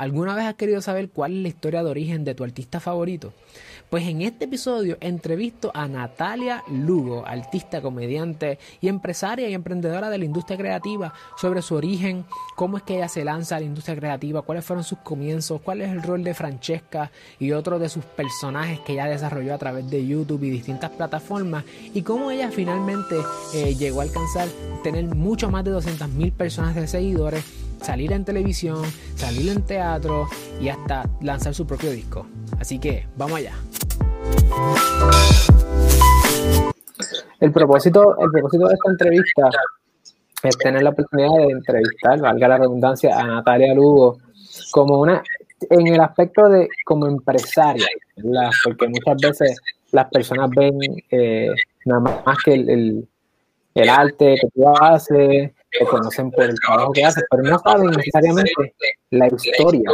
¿Alguna vez has querido saber cuál es la historia de origen de tu artista favorito? Pues en este episodio entrevisto a Natalia Lugo, artista, comediante y empresaria y emprendedora de la industria creativa, sobre su origen, cómo es que ella se lanza a la industria creativa, cuáles fueron sus comienzos, cuál es el rol de Francesca y otro de sus personajes que ella desarrolló a través de YouTube y distintas plataformas, y cómo ella finalmente eh, llegó a alcanzar tener mucho más de 200.000 personas de seguidores salir en televisión, salir en teatro y hasta lanzar su propio disco. Así que vamos allá. El propósito, el propósito de esta entrevista es tener la oportunidad de entrevistar, valga la redundancia, a Natalia Lugo como una, en el aspecto de como empresaria, porque muchas veces las personas ven eh, nada más que el, el arte que tú haces, te conocen por el trabajo que haces, pero no saben necesariamente la historia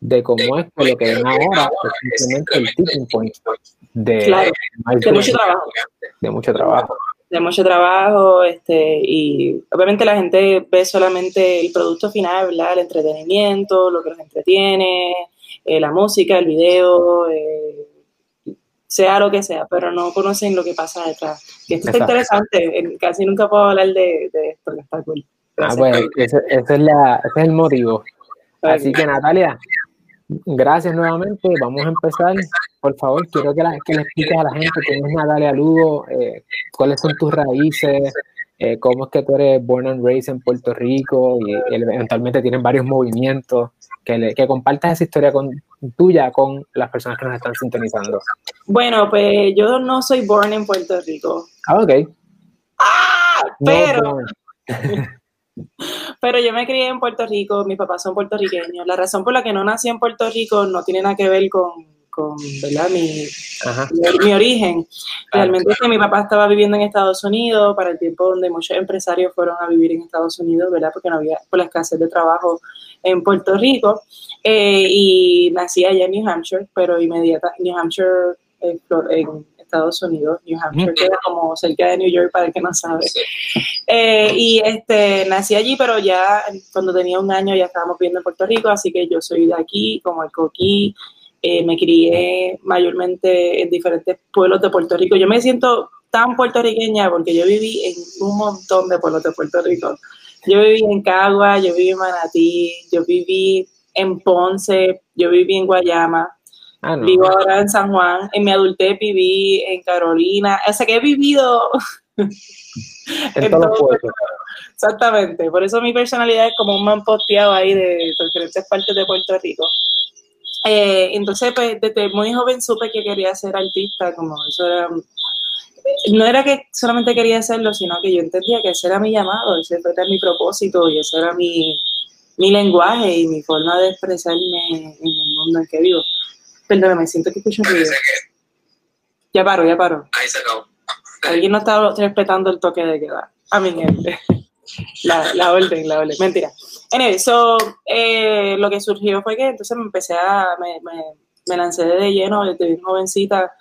de cómo es lo que ven ahora, es simplemente el tipping point de, de mucho trabajo. De mucho trabajo. De mucho trabajo, este, y obviamente la gente ve solamente el producto final, ¿verdad? El entretenimiento, lo que los entretiene, eh, la música, el video, eh, sea lo que sea, pero no conocen lo que pasa detrás. Y esto está interesante, casi nunca puedo hablar de, esto, que está cool. Ah, bueno, ese, es la, ese, es el motivo. Así que Natalia, gracias nuevamente. Vamos a empezar. Por favor, quiero que, que le expliques a la gente quién es Natalia Lugo, eh, cuáles son tus raíces, eh, cómo es que tú eres born and raised en Puerto Rico y eventualmente tienen varios movimientos que, que compartas esa historia con, tuya con las personas que nos están sintonizando. Bueno, pues yo no soy born en Puerto Rico. Ah, ok. ¡Ah! Pero... pero yo me crié en Puerto Rico, mis papás son puertorriqueños. La razón por la que no nací en Puerto Rico no tiene nada que ver con, con ¿verdad? Mi, mi, origen. Realmente es que mi papá estaba viviendo en Estados Unidos para el tiempo donde muchos empresarios fueron a vivir en Estados Unidos, ¿verdad? Porque no había, por la escasez de trabajo en Puerto Rico. Eh, y nací allá en New Hampshire, pero inmediata, New Hampshire en Estados Unidos, New Hampshire queda como cerca de New York para el que no sabe. Eh, y este, nací allí, pero ya cuando tenía un año ya estábamos viviendo en Puerto Rico, así que yo soy de aquí, como el coquí, eh, me crié mayormente en diferentes pueblos de Puerto Rico. Yo me siento tan puertorriqueña porque yo viví en un montón de pueblos de Puerto Rico. Yo viví en Cagua, yo viví en Manatí, yo viví en Ponce, yo viví en Guayama, ah, vivo ahora en San Juan, en mi adultez viví en Carolina, o sea que he vivido en, todo Exactamente, por eso mi personalidad es como un man posteado ahí de diferentes partes de Puerto Rico. Eh, entonces, pues desde muy joven supe que quería ser artista, como eso era, no era que solamente quería hacerlo, sino que yo entendía que ese era mi llamado, ese era mi propósito y ese era mi, mi lenguaje y mi forma de expresarme en el mundo en que vivo. Perdóname, siento que escucho ruido. Ya paro, ya paro. Ahí se acabó. Alguien no está respetando el toque de queda. A mi gente. La, la orden, la orden. Mentira. En eso, eh, lo que surgió fue que entonces me empecé a, me, lancé de lleno desde bien jovencita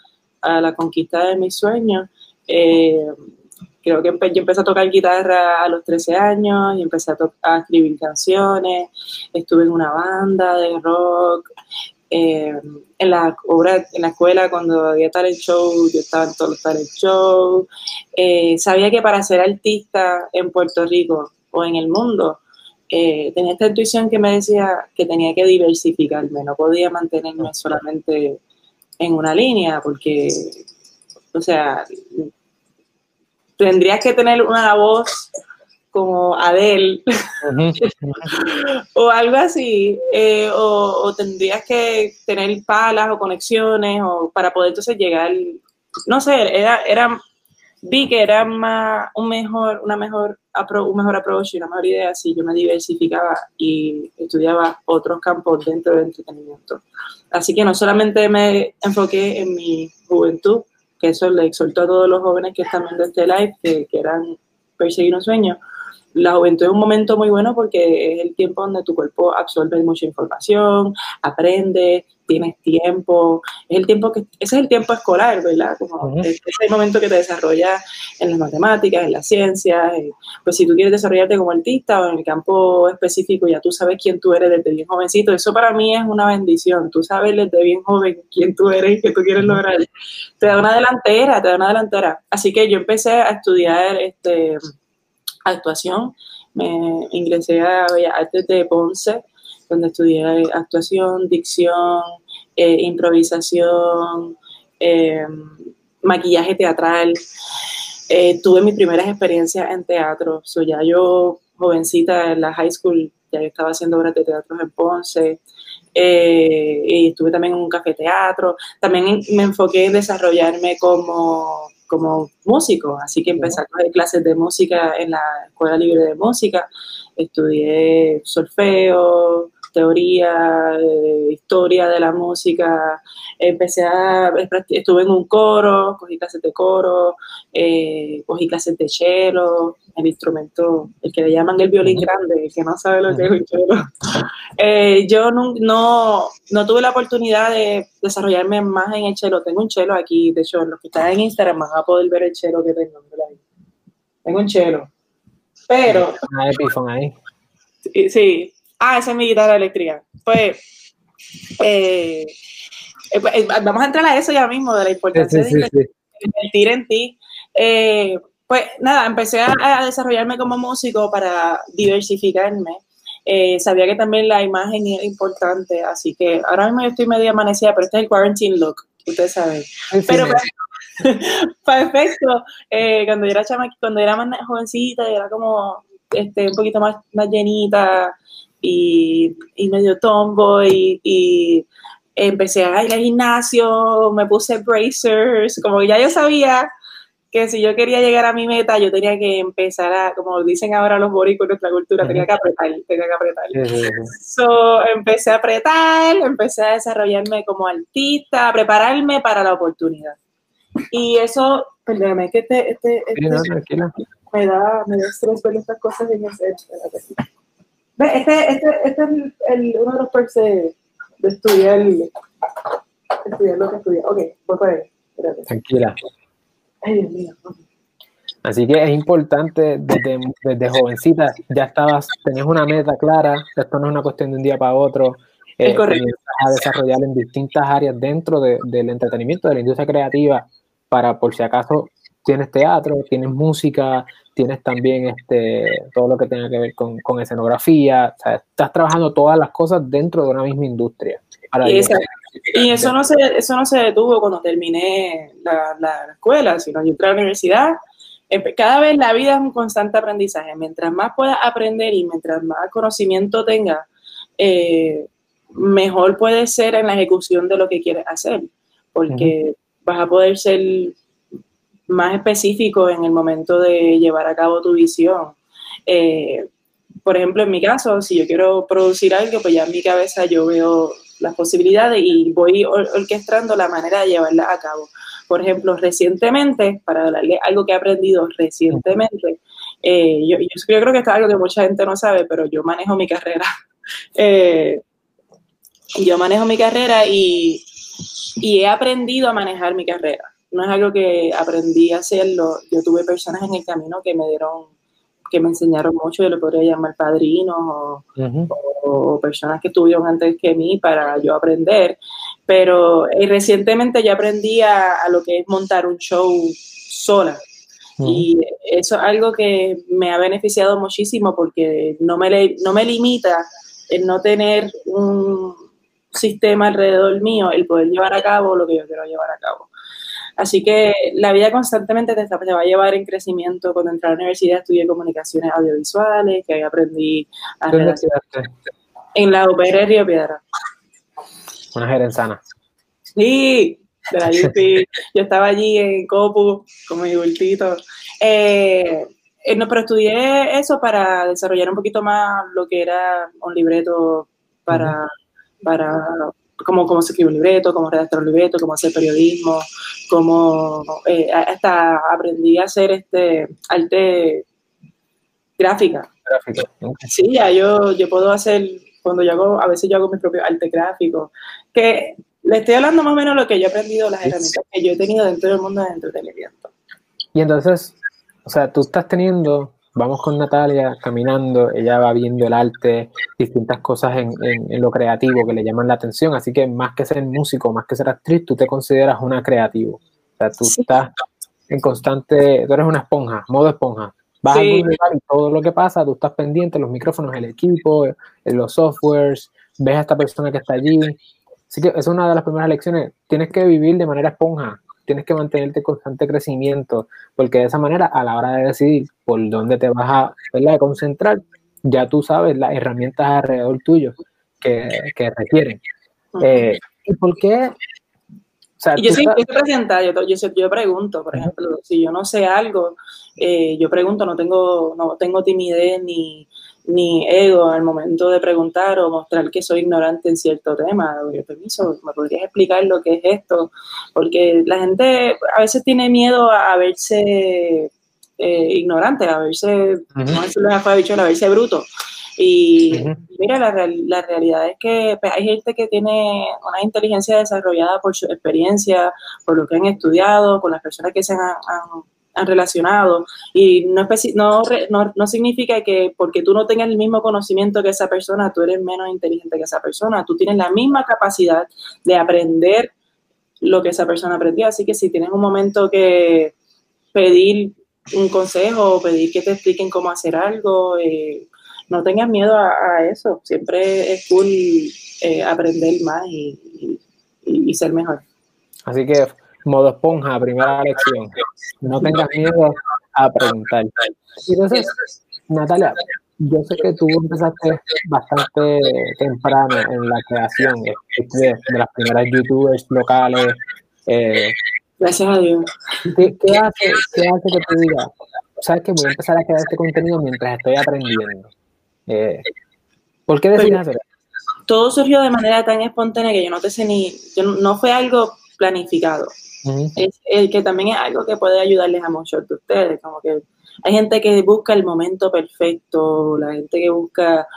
a la conquista de mis sueños. Eh, creo que yo empecé a tocar guitarra a los 13 años y empecé a, escribir canciones, estuve en una banda de rock, eh, en la obra, en la escuela cuando había talent show, yo estaba en todos los talent shows, sabía que para ser artista en Puerto Rico o en el mundo, eh, tenía esta intuición que me decía que tenía que diversificarme, no podía mantenerme solamente en una línea, porque, o sea, tendrías que tener una voz como Adele o algo así, eh, o, tendrías que tener palas o conexiones o para poder entonces llegar, no sé, era, era vi que era más, un mejor, una mejor, un mejor approach y una mejor idea si yo me diversificaba y estudiaba otros campos dentro del entretenimiento. Así que no solamente me enfoqué en mi juventud, que eso le exhortó a todos los jóvenes que están viendo este live, que, que eran perseguir un sueño, la juventud es un momento muy bueno porque es el tiempo donde tu cuerpo absorbe mucha información, aprende, tienes tiempo, es el tiempo que, ese es el tiempo escolar, ¿verdad? Como es el momento que te desarrollas en las matemáticas, en las ciencias, pues si tú quieres desarrollarte como artista o en el campo específico, ya tú sabes quién tú eres desde bien jovencito, eso para mí es una bendición, tú sabes desde bien joven quién tú eres y qué tú quieres lograr, te da una delantera, te da una delantera, así que yo empecé a estudiar este actuación. Me ingresé a Bellas Artes de Ponce, donde estudié actuación, dicción, eh, improvisación, em, maquillaje teatral. Eh, tuve mis primeras experiencias en teatro. So, ya yo, jovencita en la high school, ya estaba haciendo obras de teatro en Ponce. Eh, y estuve también en un café teatro. También me enfoqué en desarrollarme como como músico, así que empecé a coger clases de música en la Escuela Libre de Música, estudié solfeo, teoría, eh, historia de la música, empecé a, estuve en un coro, cogí clases de coro, eh, cogí clases de cello, el instrumento, el que le llaman el violín grande, el que no sabe lo que es un cello. Eh, yo no, no, tuve la oportunidad de desarrollarme más en el cello, tengo un cello aquí, de hecho, los que están en Instagram van a poder ver el cello que tengo. Tengo un cello. Pero... ahí. Sí, Ah, esa es mi guitarra eléctrica. Pues, eh, eh, pues eh, vamos a entrar a eso ya mismo, de la importancia de invertir en ti. pues nada, empecé a, desarrollarme como músico para diversificarme. sabía que también la imagen era importante, así que ahora mismo yo estoy medio amanecida, pero este es el quarantine look, ustedes saben. pero perfecto, cuando yo era chama, cuando era más jovencita, era como este, un poquito más, más llenita, y, medio tombo y, empecé a ir al gimnasio, me puse bracers, como ya yo sabía que si yo quería llegar a mi meta, yo tenía que empezar a, como dicen ahora los boricos en nuestra cultura, tenía que apretar, tenía que apretar. So, empecé a apretar, empecé a desarrollarme como artista, a prepararme para la oportunidad. Y eso, perdóname, que este, este, este me da, me da estrés ver estas cosas en ese, este, este, este es el, uno de los perks de, estudiar, estudiar lo que estudia. Ok, voy para él. Tranquila. Ay, Dios mío. Así que es importante desde, desde, jovencita, ya estabas, tenías una meta clara, esto no es una cuestión de un día para otro, eh, correcto. a desarrollar en distintas áreas dentro de, del entretenimiento, de la industria creativa, para por si acaso tienes teatro, tienes música, tienes también este, todo lo que tenga que ver con, con escenografía, o sea, estás trabajando todas las cosas dentro de una misma industria. y, eso no, se, eso no se detuvo cuando terminé la, la, escuela, sino yo entré a la universidad. Cada vez la vida es un constante aprendizaje. Mientras más puedas aprender y mientras más conocimiento tengas, eh, mejor puede ser en la ejecución de lo que quieres hacer, porque vas a poder ser más específico en el momento de llevar a cabo tu visión. Eh, por ejemplo, en mi caso, si yo quiero producir algo, pues ya en mi cabeza yo veo las posibilidades y voy orquestando la manera de llevarla a cabo. Por ejemplo, recientemente, para darle algo que he aprendido recientemente, eh, yo, creo que esto es algo que mucha gente no sabe, pero yo manejo mi carrera. Eh, yo manejo mi carrera y he aprendido a manejar mi carrera no es algo que aprendí a hacerlo. Yo tuve personas en el camino que me dieron, que me enseñaron mucho, yo le podría llamar padrinos o, personas que estuvieron antes que mí para yo aprender. Pero eh, recientemente ya aprendí a, lo que es montar un show sola. Y eso es algo que me ha beneficiado muchísimo porque no me, no me limita el no tener un sistema alrededor mío, el poder llevar a cabo lo que yo quiero llevar a cabo. Así que la vida constantemente te, va a llevar en crecimiento. Cuando entré a la universidad estudié comunicaciones audiovisuales, que ahí aprendí a En la UPR de Río Piedra. Una gerenzana. Sí, de la UP. Yo estaba allí en Copu, como mi bultito. Eh, eh, no, pero estudié eso para desarrollar un poquito más lo que era un libreto para, para cómo, cómo se escribe un libreto, cómo redactar un libreto, cómo hacer periodismo, cómo eh, hasta aprendí a hacer este arte Gráfica. Sí, ya yo, yo puedo hacer, cuando yo hago, a veces yo hago mi propio arte gráfico, que le estoy hablando más o menos de lo que yo he aprendido, las herramientas que yo he tenido dentro del mundo del entretenimiento. Y entonces, o sea, tú estás teniendo, vamos con Natalia caminando, ella va viendo el arte, distintas cosas en, en, lo creativo que le llaman la atención, así que más que ser músico, más que ser actriz, tú te consideras una creativo. O sea, tú estás en constante, tú eres una esponja, modo esponja. Vas a algún lugar y todo lo que pasa, tú estás pendiente, los micrófonos, el equipo, los softwares, ves a esta persona que está allí. Así que es una de las primeras lecciones. Tienes que vivir de manera esponja, tienes que mantenerte en constante crecimiento, porque de esa manera, a la hora de decidir por dónde te vas a ¿verdad? concentrar, ya tú sabes las herramientas alrededor tuyo que, que requieren. Eh, ¿Y por qué yo siempre presentar, yo, yo, yo, pregunto, por ejemplo, si yo no sé algo, eh, yo pregunto, no tengo, no tengo timidez ni, ni ego al momento de preguntar o mostrar que soy ignorante en cierto tema. Yo permiso, ¿me podrías explicar lo que es esto? Porque la gente a veces tiene miedo a, verse eh, ignorante, a verse, no decirlo a verse bruto. Y mira, la, la, realidad es que pues, hay gente que tiene una inteligencia desarrollada por su experiencia, por lo que han estudiado, con las personas que se han, han, relacionado. Y no, no, no, no, significa que porque tú no tengas el mismo conocimiento que esa persona, tú eres menos inteligente que esa persona. Tú tienes la misma capacidad de aprender lo que esa persona aprendió. Así que si tienes un momento que pedir un consejo, pedir que te expliquen cómo hacer algo, eh, no tengas miedo a, eso. Siempre es cool eh, aprender más y, ser mejor. Así que, modo esponja, primera lección. No tengas miedo a preguntar. entonces, Natalia, yo sé que tú empezaste bastante temprano en la creación de, las primeras youtubers locales. Eh, Gracias a Dios. ¿Qué, hace, ¿Qué hace que tú digas, sabes que voy a empezar a crear este contenido mientras estoy aprendiendo? Eh, ¿Por qué decidiste hacer Todo surgió de manera tan espontánea que yo no te sé ni, no fue algo planificado. Es, el que también es algo que puede ayudarles a muchos de ustedes, como que hay gente que busca el momento perfecto, la gente que busca,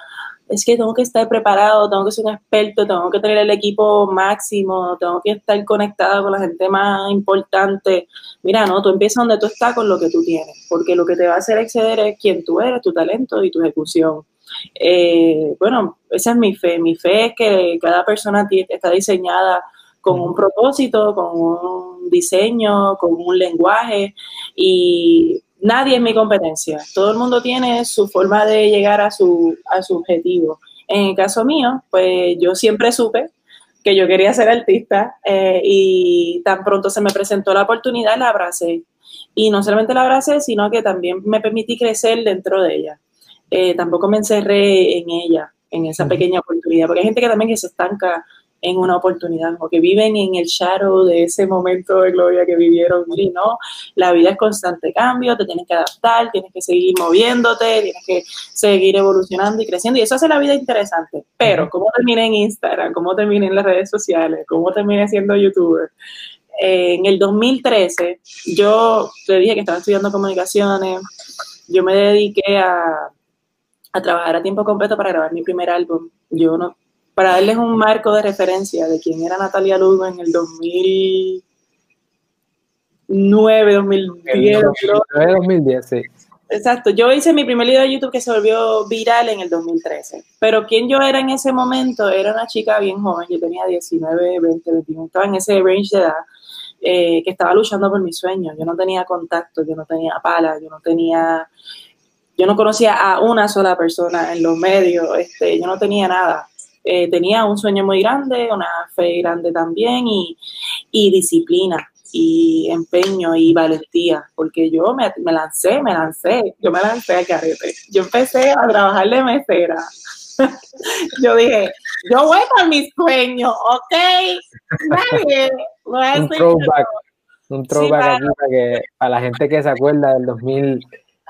es que tengo que estar preparado, tengo que ser un experto, tengo que tener el equipo máximo, tengo que estar conectada con la gente más importante. Mira, no, tú empiezas donde tú estás con lo que tú tienes, porque lo que te va a hacer exceder es quién tú eres, tu talento y tu ejecución. Eh, bueno, esa es mi fe. Mi fe es que cada persona está diseñada con un propósito, con un diseño, con un lenguaje y nadie es mi competencia. Todo el mundo tiene su forma de llegar a su, a su objetivo. En el caso mío, pues yo siempre supe que yo quería ser artista eh, y tan pronto se me presentó la oportunidad, la abracé. Y no solamente la abracé, sino que también me permití crecer dentro de ella. Eh, tampoco me encerré en ella, en esa pequeña oportunidad, porque hay gente que también que se estanca en una oportunidad o que viven en el shadow de ese momento de gloria que vivieron y no, la vida es constante cambio, te tienes que adaptar, tienes que seguir moviéndote, tienes que seguir evolucionando y creciendo y eso hace la vida interesante, pero ¿cómo terminé en Instagram? ¿Cómo terminé en las redes sociales? ¿Cómo terminé siendo youtuber? Eh, en el 2013 yo te dije que estaba estudiando comunicaciones, yo me dediqué a a trabajar a tiempo completo para grabar mi primer álbum. Yo no, para darles un marco de referencia de quién era Natalia Lugo en el 2009, 2010. 2010, sí. Exacto, yo hice mi primer video de YouTube que se volvió viral en el 2013, pero quién yo era en ese momento era una chica bien joven, yo tenía 19, 20, 21, estaba en ese range de edad, eh, que estaba luchando por mis sueños, yo no tenía contacto, yo no tenía pala, yo no tenía yo no conocía a una sola persona en los medios, este, yo no tenía nada. Eh, tenía un sueño muy grande, una fe grande también y, disciplina y empeño y valentía, porque yo me, lancé, me lancé, yo me lancé al carrete. Yo empecé a trabajar de mesera. yo dije, yo voy para mis sueños, ¿ok? Nadie. un throwback, un throwback aquí para, que, para la gente que se acuerda del 2000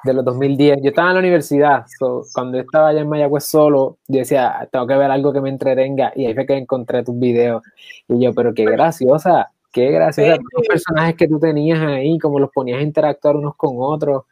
de los 2010. Yo estaba en la universidad, cuando estaba allá en Mayagüez solo, yo decía, tengo que ver algo que me entretenga, y ahí fue que encontré tus videos. Y yo, pero qué graciosa, qué graciosa, los personajes que tú tenías ahí, como los ponías a interactuar unos con otros.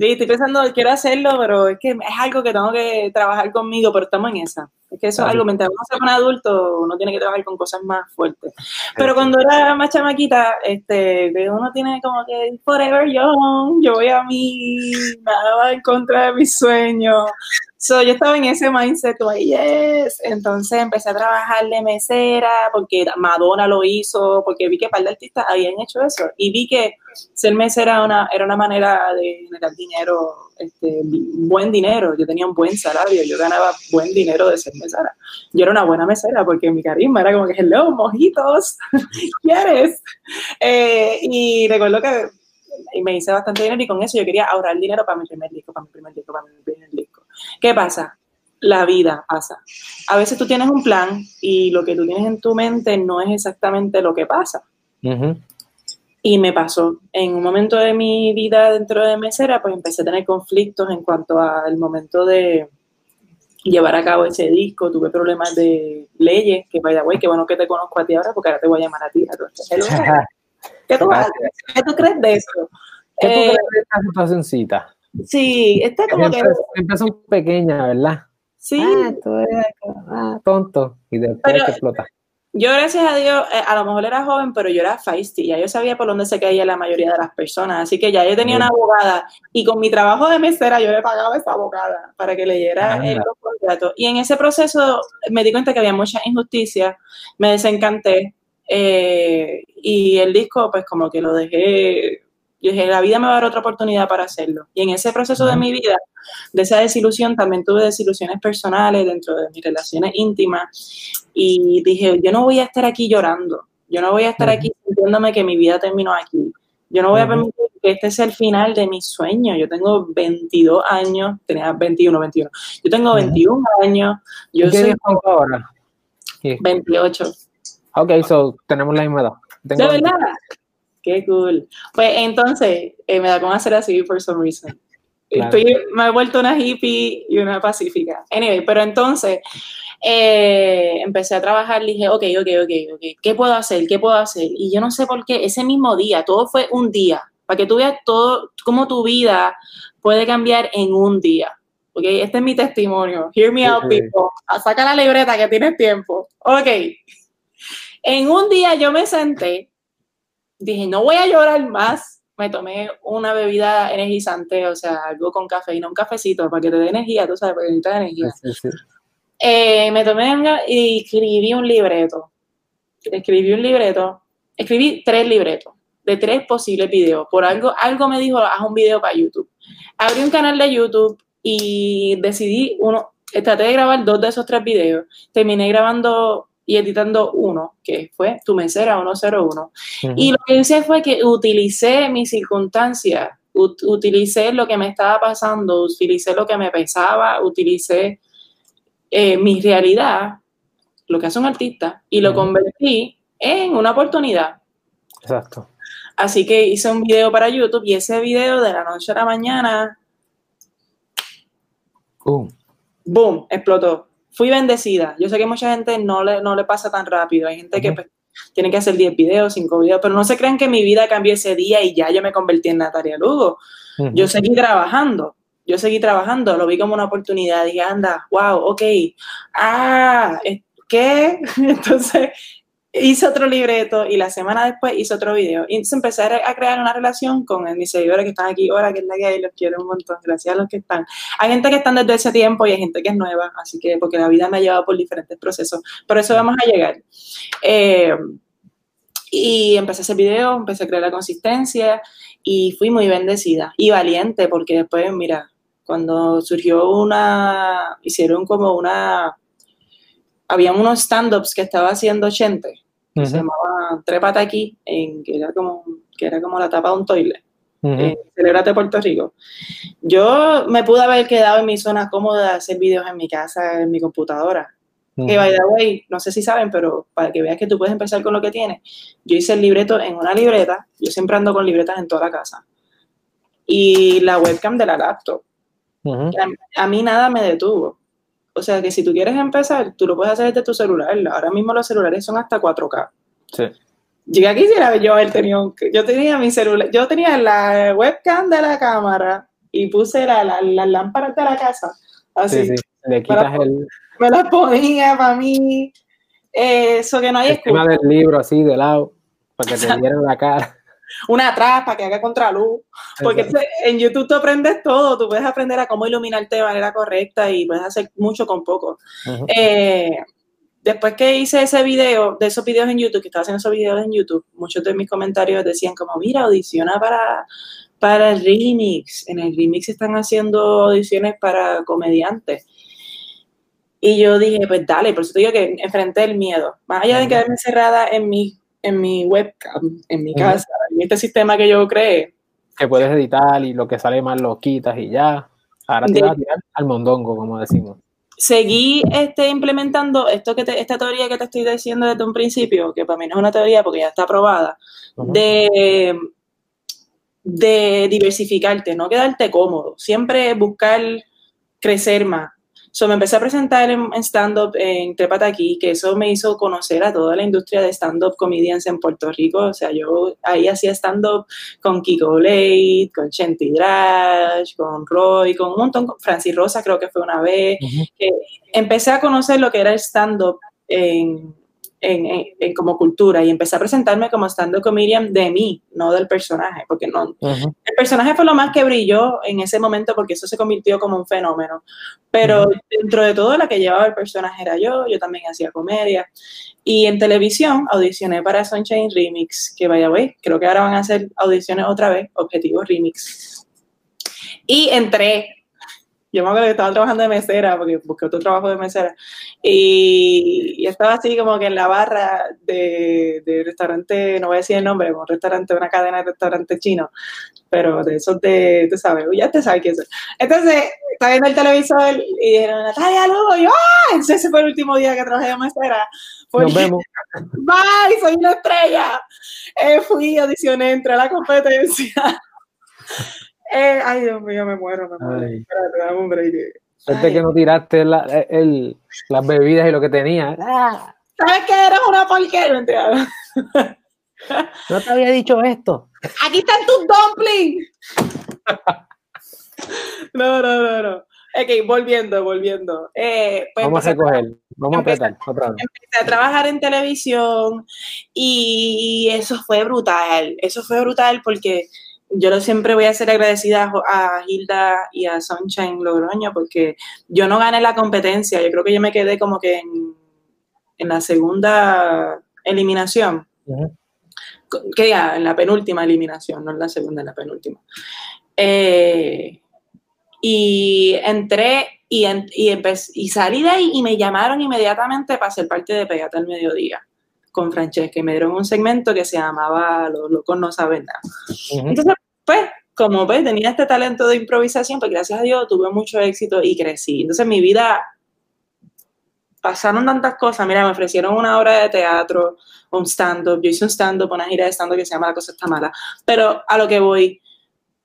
Sí, estoy pensando, quiero hacerlo, pero es que es algo que tengo que trabajar conmigo, pero estamos en esa. Es que eso es algo, mientras uno se pone adulto, uno tiene que trabajar con cosas más fuertes. Pero cuando era más chamaquita, este, uno tiene como que forever young, yo voy a mí, nada va en contra de mis sueños. So, yo estaba en ese mindset, yes. Entonces empecé a trabajar de mesera, porque Madonna lo hizo, porque vi que un par de artistas habían hecho eso. Y vi que ser mesera era una, era una manera de generar dinero, este, buen dinero. Yo tenía un buen salario, yo ganaba buen dinero de ser mesera. Yo era una buena mesera, porque mi carisma era como que, hello, mojitos, ¿quieres? Eh, y recuerdo que me hice bastante dinero y con eso yo quería ahorrar dinero para mi primer disco, para mi primer disco, para mi primer disco. ¿Qué pasa? La vida pasa. A veces tú tienes un plan y lo que tú tienes en tu mente no es exactamente lo que pasa. Y me pasó. En un momento de mi vida dentro de mesera, pues empecé a tener conflictos en cuanto al momento de llevar a cabo ese disco. Tuve problemas de leyes, que vaya, güey, qué bueno que te conozco a ti ahora, porque ahora te voy a llamar a ti. ¿Qué tú, ¿Qué tú crees de eso? ¿Qué tú crees de esta situacióncita? Sí, está como que... Empezó pequeña, ¿verdad? Sí. Ah, ah, tonto. Y después explota. Yo, gracias a Dios, eh, a lo mejor era joven, pero yo era feisty, ya yo sabía por dónde se caía la mayoría de las personas, así que ya yo tenía una abogada y con mi trabajo de mesera yo le pagaba a esa abogada para que leyera ah, los contratos. Y en ese proceso me di cuenta que había mucha injusticia, me desencanté eh, y el disco pues como que lo dejé yo dije, la vida me va a dar otra oportunidad para hacerlo. Y en ese proceso de mi vida, de esa desilusión, también tuve desilusiones personales dentro de mis relaciones íntimas. Y dije, yo no voy a estar aquí llorando. Yo no voy a estar aquí sintiéndome que mi vida terminó aquí. Yo no voy a permitir que este sea el final de mis sueños. Yo tengo 22 años, tenía 21, 21. Yo tengo 21 años. Yo ¿Qué soy ahora? 28. Ok, so tenemos la misma edad. ¿De verdad? Qué cool. Pues entonces, eh, me da con hacer así por some reason. Estoy, me he vuelto una hippie y una pacífica. Anyway, pero entonces eh, empecé a trabajar, dije, ok, ok, ok, ok, ¿qué puedo hacer? ¿Qué puedo hacer? Y yo no sé por qué, ese mismo día, todo fue un día, para que tú veas todo, cómo tu vida puede cambiar en un día. Ok, este es mi testimonio. Hear me out, people. Saca la libreta que tienes tiempo. Ok. En un día yo me senté dije, no voy a llorar más. Me tomé una bebida energizante, o sea, algo con cafeína, un cafecito para que te dé energía, tú sabes, porque necesitas energía. Eh, me tomé y escribí un libreto. Escribí un libreto. Escribí tres libretos de tres posibles videos. Por algo, algo me dijo, haz un video para YouTube. Abrí un canal de YouTube y decidí uno, traté de grabar dos de esos tres videos. Terminé grabando y editando uno, que fue Tu Mesera 101. Y lo que hice fue que utilicé mis circunstancias, utilicé lo que me estaba pasando, utilicé lo que me pesaba, utilicé eh, mi realidad, lo que hace un artista, y lo convertí en una oportunidad. Exacto. Así que hice un video para YouTube y ese video de la noche a la mañana, boom, boom explotó fui bendecida. Yo sé que mucha gente no le, no le pasa tan rápido. Hay gente que pues, tiene que hacer 10 videos, 5 videos, pero no se crean que mi vida cambió ese día y ya yo me convertí en Natalia Lugo. Yo seguí trabajando. Yo seguí trabajando, lo vi como una oportunidad. Dije, anda, wow, ok. Ah, ¿qué? Entonces, hice otro libreto y la semana después hice otro video. Y empecé a crear una relación con mis seguidores que están aquí ahora, que es la que hay, los quiero un montón, gracias a los que están. Hay gente que están desde ese tiempo y hay gente que es nueva, así que porque la vida me ha llevado por diferentes procesos, pero eso vamos a llegar. Eh, y empecé ese video, empecé a crear la consistencia y fui muy bendecida y valiente porque después, mira, cuando surgió una, hicieron como una había unos stand-ups que estaba haciendo Chente, que se llamaba Trépate aquí, en, que, era como, que era como la tapa de un toilet. Uh Celebrate Puerto Rico. Yo me pude haber quedado en mi zona cómoda de hacer videos en mi casa, en mi computadora. Que by the way, no sé si saben, pero para que veas que tú puedes empezar con lo que tienes, yo hice el libreto en una libreta, yo siempre ando con libretas en toda la casa, y la webcam de la laptop. a, mí nada me detuvo. O sea que si tú quieres empezar, tú lo puedes hacer desde tu celular. Ahora mismo los celulares son hasta 4K. Sí. Llegué aquí quisiera yo haber tenido, yo tenía mi celular, yo tenía la webcam de la cámara y puse las la, la lámparas de la casa. Así. Sí, sí. Le quitas el, Me las ponía para mí. Eso que no hay encima excusa. del libro así de lado, para que te dieran la cara. Una para que haga contraluz. Porque Exacto. en YouTube tú aprendes todo. Tú puedes aprender a cómo iluminarte de manera correcta y puedes hacer mucho con poco. Eh, después que hice ese video, de esos videos en YouTube, que estaba haciendo esos videos en YouTube, muchos de mis comentarios decían como, mira, audiciona para, para el remix. En el remix están haciendo audiciones para comediantes. Y yo dije, pues dale, por eso te digo que enfrenté el miedo. Más allá de quedarme encerrada en mi, en mi webcam, en mi casa, este sistema que yo creé, Que puedes editar y lo que sale mal lo quitas y ya. Ahora te De- vas a tirar al mondongo, como decimos. seguí este, implementando esto que te- esta teoría que te estoy diciendo desde un principio, que para mí no es una teoría porque ya está aprobada, de, de diversificarte, no quedarte cómodo, siempre buscar crecer más. So, me empecé a presentar en, en stand-up en Trépate Aquí, que eso me hizo conocer a toda la industria de stand-up comedians en Puerto Rico. O sea, yo ahí hacía stand-up con Kiko Blade, con Chenti Drash, con Roy, con un montón, con Francis Rosa creo que fue una vez. Empecé a conocer lo que era el stand-up en, en, en- en como cultura y empecé a presentarme como stand-up comedian de mí, no del personaje, porque no, el personaje fue lo más que brilló en ese momento porque eso se convirtió como un fenómeno. Pero dentro de todo, la que llevaba el personaje era yo, yo también hacía comedia. Y en televisión audicioné para Sunshine Remix, que vaya, güey, creo que ahora van a hacer audiciones otra vez, Objetivo Remix. Y entré. Yo me acuerdo que estaba trabajando de mesera, porque busqué otro trabajo de mesera, y, y estaba así como que en la barra de, de restaurante, no voy a decir el nombre, un restaurante, una cadena de restaurante chino, pero de esos de, tú sabes, ya te sabes quién es. Entonces, estaba viendo el televisor y dijeron, Natalia Lugo, y yo, ¡ah! Ese fue el último día que trabajé de mesera. Nos vemos. ¡Bye! ¡Soy una estrella! Eh, fui, audicioné, entré a la competencia. Eh, ay, Dios mío, me muero, me muero. Ay. Espérate, dame un break. Suerte Ay. que no tiraste la- el- las bebidas y lo que tenía. Ah, ¿Sabes qué? Eres una porquería. No te había dicho esto. Aquí están tus dumplings. No, no, no, no. Ok, volviendo, volviendo. Eh, pues Vamos a recoger. Vamos a apretar. Otra vez. empecé a trabajar en televisión y eso fue brutal. Eso fue brutal porque yo lo siempre voy a ser agradecida a, Hilda y a Sunshine Logroño porque yo no gané la competencia. Yo creo que yo me quedé como que en, en la segunda eliminación. Que diga, en la penúltima eliminación, no en la segunda, en la penúltima. Eh, y entré y, en- y, empecé- y salí de ahí y me llamaron inmediatamente para ser parte de Pegate al Mediodía con Francesca y me dieron un segmento que se llamaba Los locos no saben nada. Ujú. Entonces, pues, como ves, tenía este talento de improvisación, pues gracias a Dios tuve mucho éxito y crecí. Entonces, mi vida pasaron tantas cosas. Mira, me ofrecieron una obra de teatro, un stand-up. Yo hice un stand-up, una gira de stand-up que se llama La cosa está mala. Pero a lo que voy,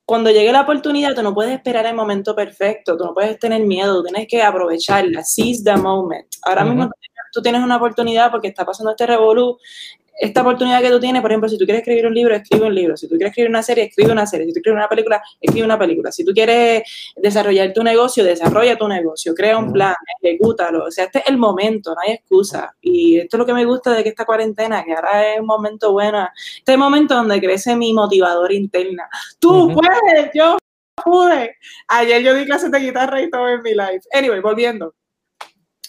cuando llegue la oportunidad, tú no puedes esperar el momento perfecto, tú no puedes tener miedo, tienes que aprovecharla, seize the moment. Ahora Ujú. mismo tú tienes una oportunidad porque está pasando este revolú. Esta oportunidad que tú tienes, por ejemplo, si tú quieres escribir un libro, escribe un libro. Si tú quieres escribir una serie, escribe una serie. Si tú quieres una película, escribe una película. Si tú quieres desarrollar tu negocio, desarrolla tu negocio. Crea un plan, ejecútalo. O sea, este es el momento, no hay excusa. Y esto es lo que me gusta de que esta cuarentena, que ahora es un momento bueno. Este es el momento donde crece mi motivador interna. Tú puedes, yo pude. Ayer yo di clases de guitarra y todo en mi live. Anyway, volviendo.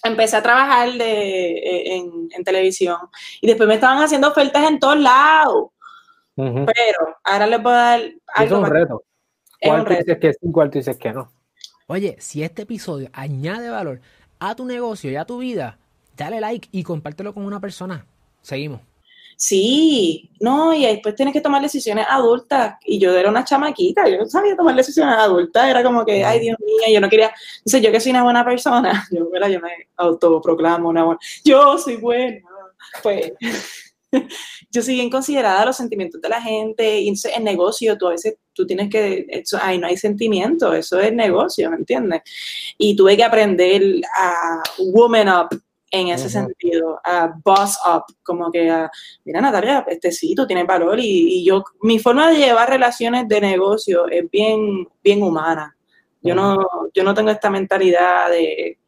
Empecé a trabajar de, eh, en, en televisión y después me estaban haciendo ofertas en todos lados. Pero ahora les voy a dar algo es un reto. Es ¿Cuál un tú reto. dices que sí, cuál tú dices que no? Oye, si este episodio añade valor a tu negocio y a tu vida, dale like y compártelo con una persona. Seguimos. Sí, no, y después tienes que tomar decisiones adultas. Y yo era una chamaquita, yo no sabía tomar decisiones adultas, era como que, ay Dios mío, yo no quería, entonces yo que soy una buena persona, yo, ¿verdad? yo me autoproclamo una buena, yo soy buena, pues yo soy bien considerada los sentimientos de la gente, y en negocio tú a veces, tú tienes que, eso, ahí no hay sentimiento, eso es negocio, ¿me entiendes? Y tuve que aprender a woman up en ese sentido, a boss up, como que a, mira Natalia, este sí, tú tienes valor y, yo, mi forma de llevar relaciones de negocio es bien, bien humana. Yo no, yo no tengo esta mentalidad de,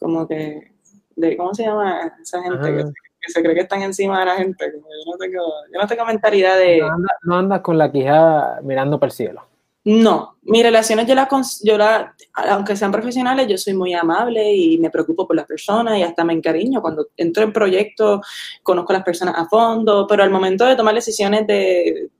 como que, de, ¿cómo se llama esa gente que, se cree que están encima de la gente? yo, no tengo, yo no tengo mentalidad de... No andas con la quijada mirando para el cielo. No, mis relaciones yo las, yo la, aunque sean profesionales, yo soy muy amable y me preocupo por las personas y hasta me encariño. Cuando entro en proyectos, conozco a las personas a fondo, pero al momento de tomar decisiones de,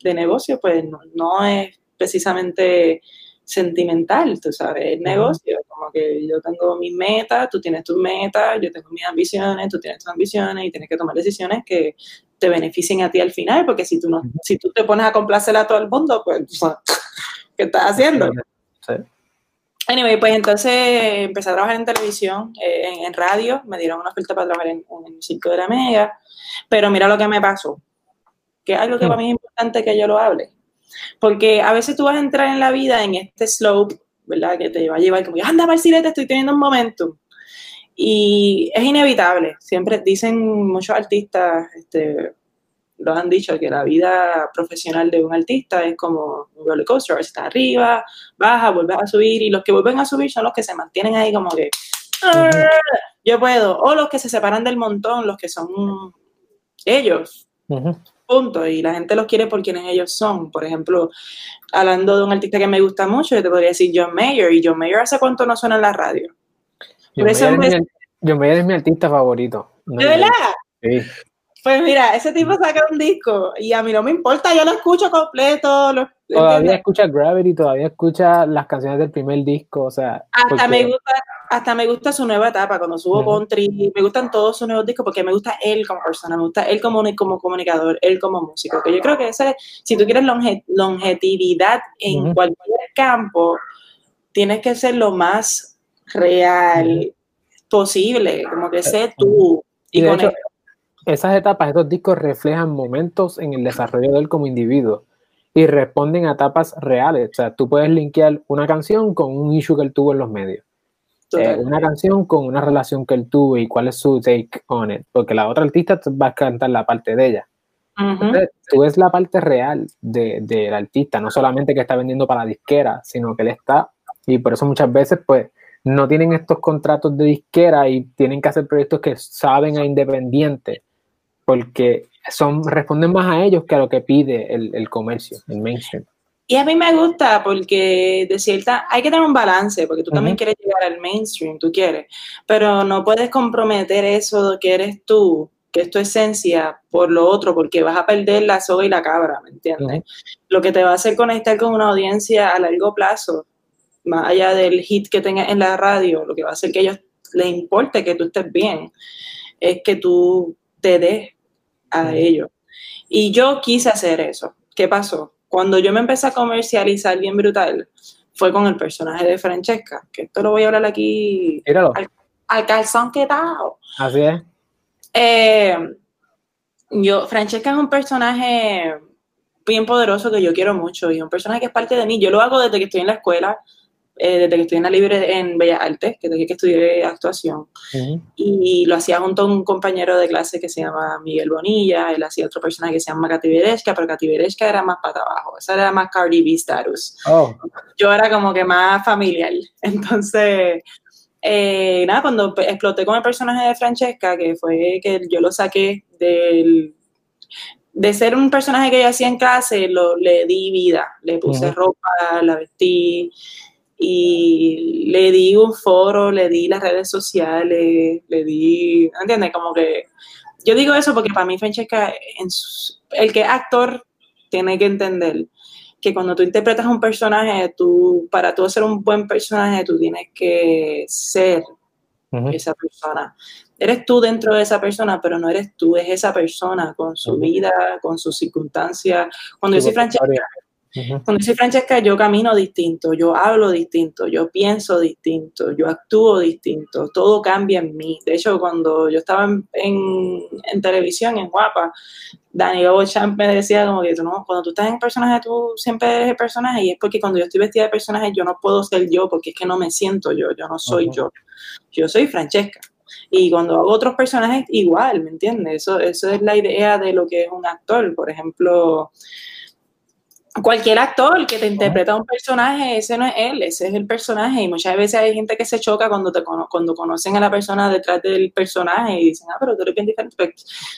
de negocio, pues no, es precisamente sentimental, tú sabes, es negocio, como que yo tengo mis metas, tú tienes tus metas, yo tengo mis ambiciones, tú tienes tus ambiciones y tienes que tomar decisiones que te beneficien a ti al final, porque si tú no, si tú te pones a complacer a todo el mundo, pues ¿qué estás haciendo? Sí. Anyway, pues entonces empecé a trabajar en televisión, eh, en, radio, me dieron una oferta para trabajar en, en, el Circo de la Mega, pero mira lo que me pasó, que es algo que para mí es importante que yo lo hable, porque a veces tú vas a entrar en la vida en este slope, ¿verdad? Que te va a llevar como, anda, Marcilete, estoy teniendo un momento. Y es inevitable, siempre dicen muchos artistas, este, lo han dicho, que la vida profesional de un artista es como un roller coaster, está arriba, baja, vuelve a subir, y los que vuelven a subir son los que se mantienen ahí como que, ah, yo puedo, o los que se separan del montón, los que son ellos, punto, y la gente los quiere por quienes ellos son. Por ejemplo, hablando de un artista que me gusta mucho, yo te podría decir John Mayer, y John Mayer hace cuánto no suena en la radio. John Mayer, es mi artista favorito. ¿De verdad? Sí. Pues mira, ese tipo saca un disco y a mí no me importa, yo lo escucho completo. todavía escucha Gravity, todavía escucha las canciones del primer disco, o sea. Hasta, me, gusta, hasta me gusta su nueva etapa, cuando subo country, me gustan todos sus nuevos discos porque me gusta él como persona, me gusta él como, como comunicador, él como músico. Que yo creo que ese, si tú quieres longevidad en cualquier campo, tienes que ser lo más real posible, como que sé tú. Y, con esas etapas, estos discos reflejan momentos en el desarrollo de él como individuo y responden a etapas reales. O sea, tú puedes linkear una canción con un issue que él tuvo en los medios. Eh, una canción con una relación que él tuvo y cuál es su take on it. Porque la otra artista va a cantar la parte de ella. Entonces, tú ves la parte real del de, artista, no solamente que está vendiendo para la disquera, sino que él está, y por eso muchas veces, pues, no tienen estos contratos de disquera y tienen que hacer proyectos que saben a independiente porque son, responden más a ellos que a lo que pide el, comercio, el mainstream. Y a mí me gusta porque de cierta, hay que tener un balance, porque tú también quieres llegar al mainstream, tú quieres, pero no puedes comprometer eso que eres tú, que es tu esencia, por lo otro, porque vas a perder la soga y la cabra, ¿me entiendes? Lo que te va a hacer conectar con una audiencia a largo plazo, más allá del hit que tengas en la radio, lo que va a hacer que a ellos les importe que tú estés bien, es que tú te des a ellos. Y yo quise hacer eso. ¿Qué pasó? Cuando yo me empecé a comercializar bien brutal, fue con el personaje de Francesca, que esto lo voy a hablar aquí al, calzón que dado. Así es. Eh, yo, Francesca es un personaje bien poderoso que yo quiero mucho y un personaje que es parte de mí. Yo lo hago desde que estoy en la escuela eh, desde que estoy en la Libre en Bellas Artes, que desde que estudié actuación. Y lo hacía junto a un compañero de clase que se llama Miguel Bonilla, él hacía otro personaje que se llama Katy Bereshka, pero Katy Bereshka era más para abajo, esa era más Cardi B status. Oh. Yo era como que más familiar. Entonces, eh, nada, cuando exploté con el personaje de Francesca, que fue que yo lo saqué del de ser un personaje que yo hacía en clase, lo, le di vida, le puse ropa, la vestí, y le di un foro, le di las redes sociales, le di, ¿entiendes? Como que yo digo eso porque para mí Francesca, el que es actor tiene que entender que cuando tú interpretas un personaje, tú, para tú ser un buen personaje, tú tienes que ser esa persona. Eres tú dentro de esa persona, pero no eres tú, es esa persona con su vida, con sus circunstancias. Cuando yo soy Francesca, cuando soy Francesca, yo camino distinto, yo hablo distinto, yo pienso distinto, yo actúo distinto, todo cambia en mí. De hecho, cuando yo estaba en, televisión, en Guapa, Daniel Bochamp me decía como que tú no, cuando tú estás en personaje, tú siempre eres el personaje y es porque cuando yo estoy vestida de personaje yo no puedo ser yo porque es que no me siento yo, yo no soy yo. Yo soy Francesca. Y cuando hago otros personajes, igual, ¿me entiendes? Eso, eso es la idea de lo que es un actor. Por ejemplo, cualquier actor que te interpreta un personaje, ese no es él, ese es el personaje. Y muchas veces hay gente que se choca cuando, te, cuando conocen a la persona detrás del personaje y dicen, ah, pero tú eres bien diferente. Pues,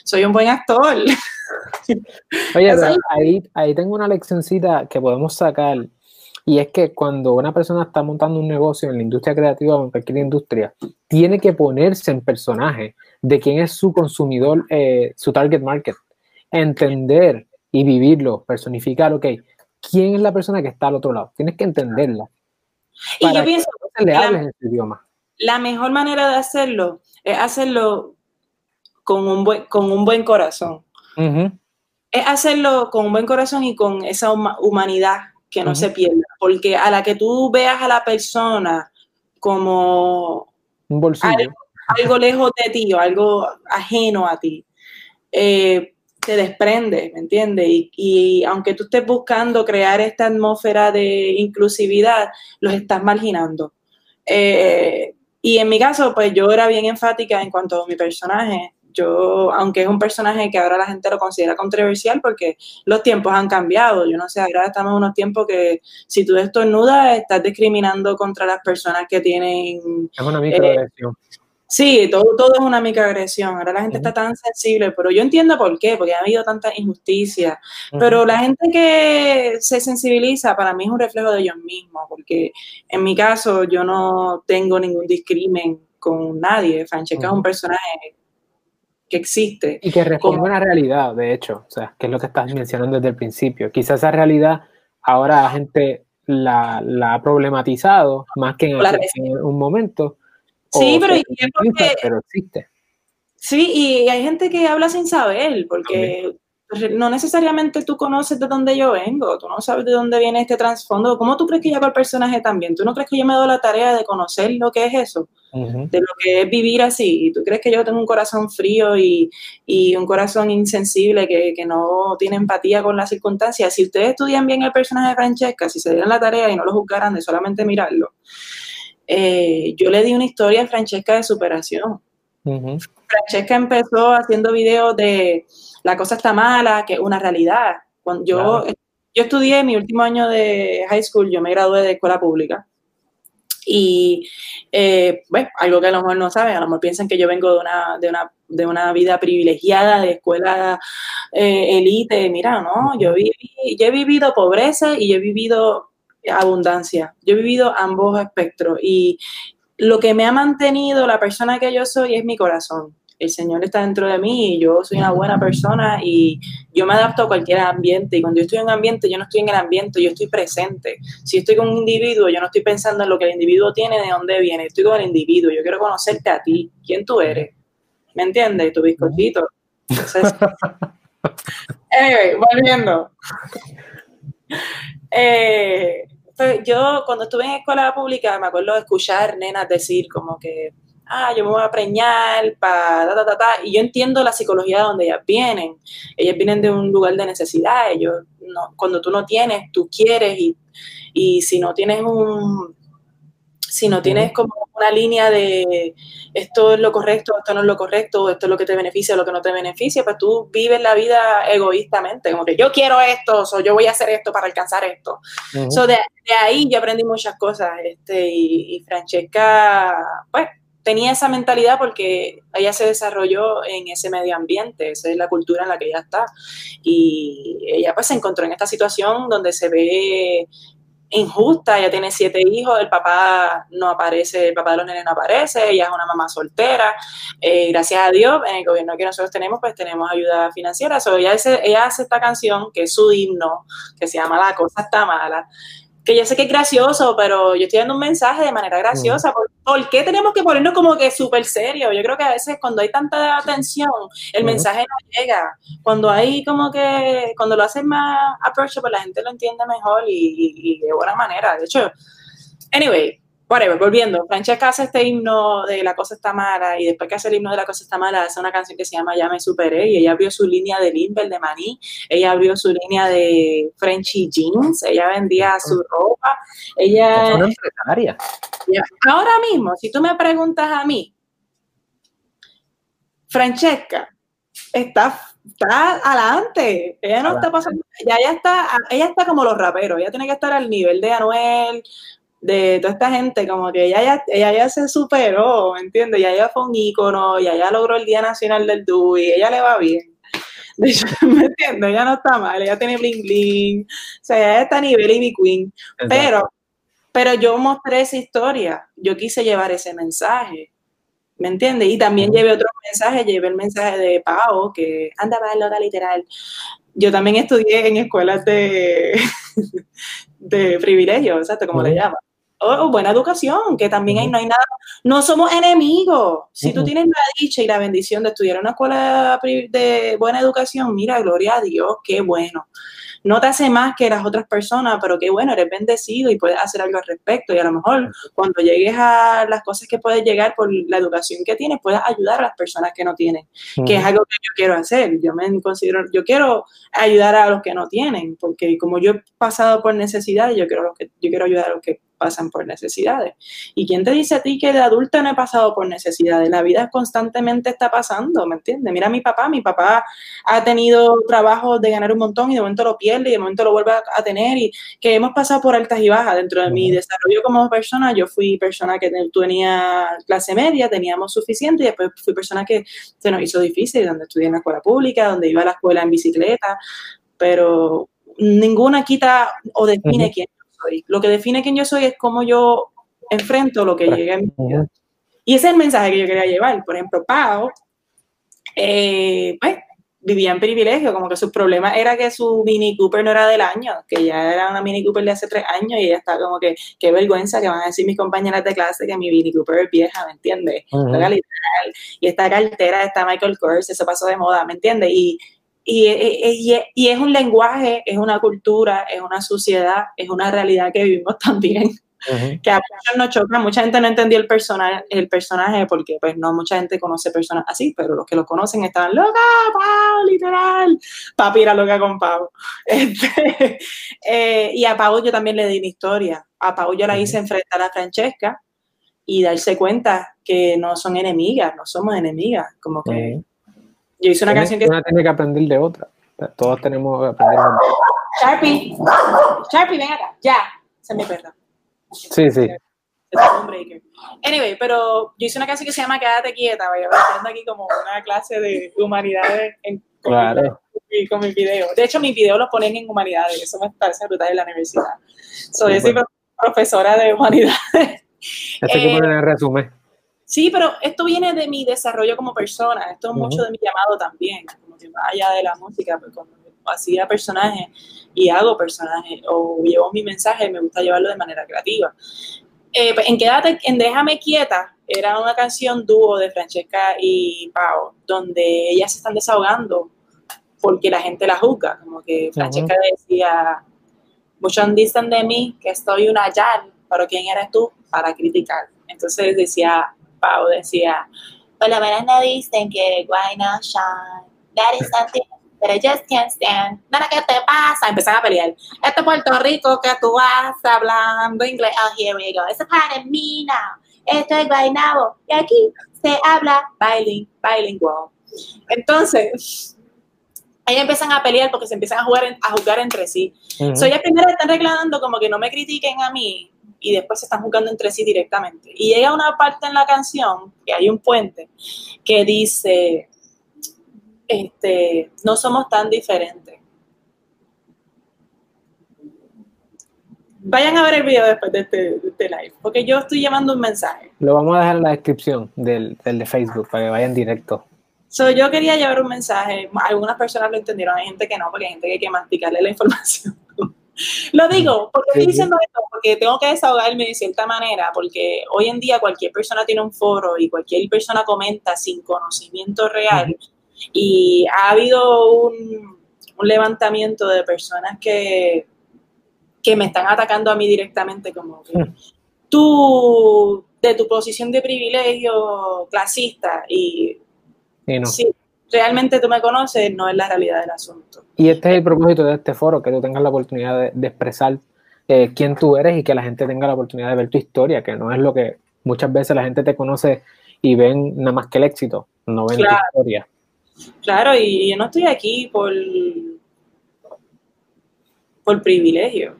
soy un buen actor. Oye, ahí, ahí tengo una leccioncita que podemos sacar. Y es que cuando una persona está montando un negocio en la industria creativa o en cualquier industria, tiene que ponerse en personaje de quién es su consumidor, eh, su target market. Entender y vivirlo, personificar, ok, ¿quién es la persona que está al otro lado? Tienes que entenderla. Y yo pienso que le hables en idioma. La mejor manera de hacerlo es hacerlo con un buen, con un buen corazón. Es hacerlo con un buen corazón y con esa humanidad que no se pierda. Porque a la que tú veas a la persona como un bolsillo. Algo, lejos de ti o algo ajeno a ti, eh, te desprende, ¿me entiendes? Y, aunque tú estés buscando crear esta atmósfera de inclusividad, los estás marginando. Eh, y en mi caso, pues yo era bien enfática en cuanto a mi personaje. Yo, aunque es un personaje que ahora la gente lo considera controversial porque los tiempos han cambiado. Yo no sé, ahora estamos en unos tiempos que si tú estornudas, estás discriminando contra las personas que tienen... Es una microagresión. Sí, todo, todo es una microagresión. Ahora la gente está tan sensible, pero yo entiendo por qué, porque ha habido tanta injusticia. Pero la gente que se sensibiliza, para mí es un reflejo de ellos mismos, porque en mi caso yo no tengo ningún discrimen con nadie. Francesca es un personaje que existe. Y que responde a una realidad, de hecho, o sea, que es lo que estás mencionando desde el principio. Quizás esa realidad ahora la gente la, ha problematizado más que en un momento Sí, pero, existe. Sí, y hay gente que habla sin saber, porque no necesariamente tú conoces de dónde yo vengo, tú no sabes de dónde viene este trasfondo. ¿Cómo tú crees que yo el personaje también? ¿Tú no crees que yo me doy la tarea de conocer lo que es eso? De lo que es vivir así. ¿Y tú crees que yo tengo un corazón frío y, un corazón insensible que, que, no tiene empatía con las circunstancias? Si ustedes estudian bien el personaje de Francesca, si se dieran la tarea y no lo juzgaran de solamente mirarlo, eh, yo le di una historia a Francesca de superación. Francesca empezó haciendo videos de la cosa está mala, que es una realidad. Cuando yo, yo estudié mi último año de high school, yo me gradué de escuela pública. Y eh, bueno, algo que a lo mejor no saben, a lo mejor piensan que yo vengo de una, de una, de una vida privilegiada, de escuela eh, elite. Mira, no, yo, viví, yo he vivido pobreza y yo he vivido abundancia. Yo he vivido ambos espectros y lo que me ha mantenido la persona que yo soy es mi corazón. El Señor está dentro de mí y yo soy una buena persona y yo me adapto a cualquier ambiente. Y cuando yo estoy en un ambiente, yo no estoy en el ambiente, yo estoy presente. Si estoy con un individuo, yo no estoy pensando en lo que el individuo tiene, de dónde viene. Estoy con el individuo. Yo quiero conocerte a ti, quién tú eres. ¿Me entiendes? Tu bizcochito. anyway, volviendo. Eh, yo cuando estuve en escuela pública me acuerdo escuchar nenas decir como que, ah, yo me voy a preñar para ta, ta, ta, y yo entiendo la psicología de donde ellas vienen. Ellas vienen de un lugar de necesidad, ellos, no, cuando tú no tienes, tú quieres y, y si no tienes un, si no tienes como una línea de esto es lo correcto, esto no es lo correcto, esto es lo que te beneficia, lo que no te beneficia, pues tú vives la vida egoístamente, como que yo quiero esto, o yo voy a hacer esto para alcanzar esto. de, ahí yo aprendí muchas cosas, este, y, y Francesca, pues, tenía esa mentalidad porque ella se desarrolló en ese medio ambiente, esa es la cultura en la que ella está. Y ella pues se encontró en esta situación donde se ve injusta, ella tiene siete hijos, el papá no aparece, el papá de los nenes no aparece, ella es una mamá soltera, eh, gracias a Dios, en el gobierno que nosotros tenemos, pues tenemos ayuda financiera, so, ella, ella hace esta canción, que es su himno, que se llama La cosa está mala, que yo sé que es gracioso, pero yo estoy dando un mensaje de manera graciosa. ¿Por, qué tenemos que ponernos como que súper serio? Yo creo que a veces cuando hay tanta atención, el mensaje no llega. Cuando hay como que, cuando lo hacen más approachable, la gente lo entiende mejor y, y de buena manera. De hecho, anyway, whatever, volviendo, Francesca hace este himno de La cosa está mala y después que hace el himno de La cosa está mala hace una canción que se llama Ya me superé y ella abrió su línea de Limber, de Maní, ella abrió su línea de Frenchy Jeans, ella vendía su ropa, ella... Es una empresaria. Ahora mismo, si tú me preguntas a mí, Francesca está, está adelante. Ella no está pasando, ya ella está, ella está como los raperos, ella tiene que estar al nivel de Anuel, de toda esta gente, como que ella ya, ella ya se superó, ¿me entiendes? Ya ella fue un ícono, ya ya logró el Día Nacional del DUI, ella le va bien. ¿me entiendes? Ella no está mal, ella tiene bling bling, o sea, ella está a nivel Ivy Queen, pero, pero yo mostré esa historia, yo quise llevar ese mensaje, ¿me entiendes? Y también llevé otro mensaje, llevé el mensaje de Pau, que anda para loca literal. Yo también estudié en escuelas de, de privilegio, exacto, como le llaman o, buena educación, que también ahí no hay nada, no somos enemigos. Si tú tienes la dicha y la bendición de estudiar en una escuela de buena educación, mira, gloria a Dios, qué bueno no te hace más que las otras personas, pero qué bueno, eres bendecido y puedes hacer algo al respecto. Y a lo mejor cuando llegues a las cosas que puedes llegar por la educación que tienes, puedes ayudar a las personas que no tienen, que es algo que yo quiero hacer. Yo me considero, yo quiero ayudar a los que no tienen, porque como yo he pasado por necesidades, yo quiero, que, yo quiero ayudar a los que pasan por necesidades. ¿Y quién te dice a ti que de adulta no he pasado por necesidades? La vida constantemente está pasando, ¿me entiendes? Mira a mi papá, mi papá ha tenido trabajo de ganar un montón y de momento lo pierde y de momento lo vuelve a, tener y que hemos pasado por altas y bajas dentro de mi desarrollo como persona. Yo fui persona que tenía clase media, teníamos suficiente y después fui persona que se nos hizo difícil, donde estudié en la escuela pública, donde iba a la escuela en bicicleta, pero ninguna quita o define quién lo que define quién yo soy es cómo yo enfrento lo que llegue a mi vida. Y ese es el mensaje que yo quería llevar. Por ejemplo, Pau, eh, pues, vivía en privilegio, como que su problema era que su Mini Cooper no era del año, que ya era una Mini Cooper de hace tres años y ella está como que, qué vergüenza que van a decir mis compañeras de clase que mi Mini Cooper es vieja, ¿me entiendes? Y esta cartera está Michael Kors, eso pasó de moda, ¿me entiendes? Y y, y, es un lenguaje, es una cultura, es una sociedad, es una realidad que vivimos también, que a muchos nos choca. Mucha gente no entendió el personaje, el personaje porque pues no mucha gente conoce personas así, pero los que lo conocen estaban loca, Pau, literal. Papi era loca con Pau. Este, eh, y a Pau yo también le di mi historia. A Pau yo la hice enfrentar a Francesca y darse cuenta que no son enemigas, no somos enemigas, como que... Yo hice una canción que... Una tiene que aprender de otra. Todos tenemos que aprender de otra. Sharpie, Sharpie, ven acá. Ya, se me perda. Sí, sí. Anyway, pero yo hice una canción que se llama Quédate quieta, vaya, haciendo aquí como una clase de humanidades en, con, claro. mi, con mi video. De hecho, mis videos los ponen en humanidades, eso me parece brutal en la universidad. Soy profesora de humanidades. Este eh, que poner el resumen. Sí, pero esto viene de mi desarrollo como persona, esto es mucho de mi llamado también, como que vaya de la música, pues cuando hacía personajes y hago personajes o llevo mi mensaje, me gusta llevarlo de manera creativa. Eh, pues, en Quédate, en Déjame Quieta, era una canción dúo de Francesca y Pau, donde ellas se están desahogando porque la gente la juzga, como que Francesca decía, muchos dicen de mí que estoy una yal, pero ¿quién eres tú para criticar? Entonces decía, Pau decía, por menos no dicen que why not shine, that is something I just can't stand, nada, ¿qué te pasa? Empezaron a pelear. Este Puerto Rico que tú vas hablando inglés, oh, here we go, it's a part of me now, esto es Guaynabo, y aquí se habla bilingual. Entonces, ellos empiezan a pelear porque se empiezan a jugar a jugar entre sí. Uh So, ellas primero están reclamando como que no me critiquen a mí, y después se están jugando entre sí directamente. Y llega una parte en la canción, que hay un puente, que dice, este, no somos tan diferentes. Vayan a ver el video después de este, este, live, porque yo estoy llevando un mensaje. Lo vamos a dejar en la descripción del, del de Facebook para que vayan directo. So, yo quería llevar un mensaje. Algunas personas lo entendieron, hay gente que no, porque hay gente que hay que masticarle la información. Lo digo, porque estoy diciendo esto, porque tengo que desahogarme de cierta manera, porque hoy en día cualquier persona tiene un foro y cualquier persona comenta sin conocimiento real. Y ha habido un, levantamiento de personas que, que me están atacando a mí directamente, como que tú, de tu posición de privilegio clasista y, y no realmente tú me conoces, no es la realidad del asunto. Y este es el propósito de este foro, que tú tengas la oportunidad de, expresar eh, quién tú eres y que la gente tenga la oportunidad de ver tu historia, que no es lo que muchas veces la gente te conoce y ven nada más que el éxito, no ven claro. tu historia. Claro, y yo no estoy aquí por, por privilegio.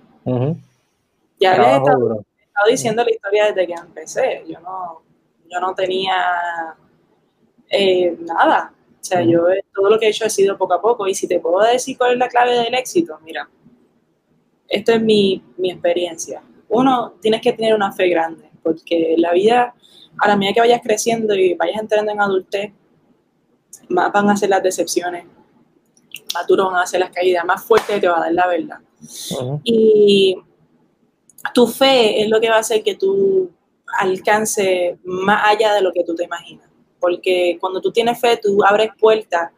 Ya les he estado, diciendo la historia desde que empecé. Yo no, yo no tenía eh, nada. O sea, yo todo lo que he hecho ha sido poco a poco. Y si te puedo decir cuál es la clave del éxito, mira, esto es mi, mi experiencia. Uno, tienes que tener una fe grande, porque la vida, a la medida que vayas creciendo y vayas entrando en adultez, más van a ser las decepciones, más duros van a ser las caídas, más fuerte te va a dar la verdad. Y tu fe es lo que va a hacer que tú alcances más allá de lo que tú te imaginas. Porque cuando tú tienes fe, tú abres puertas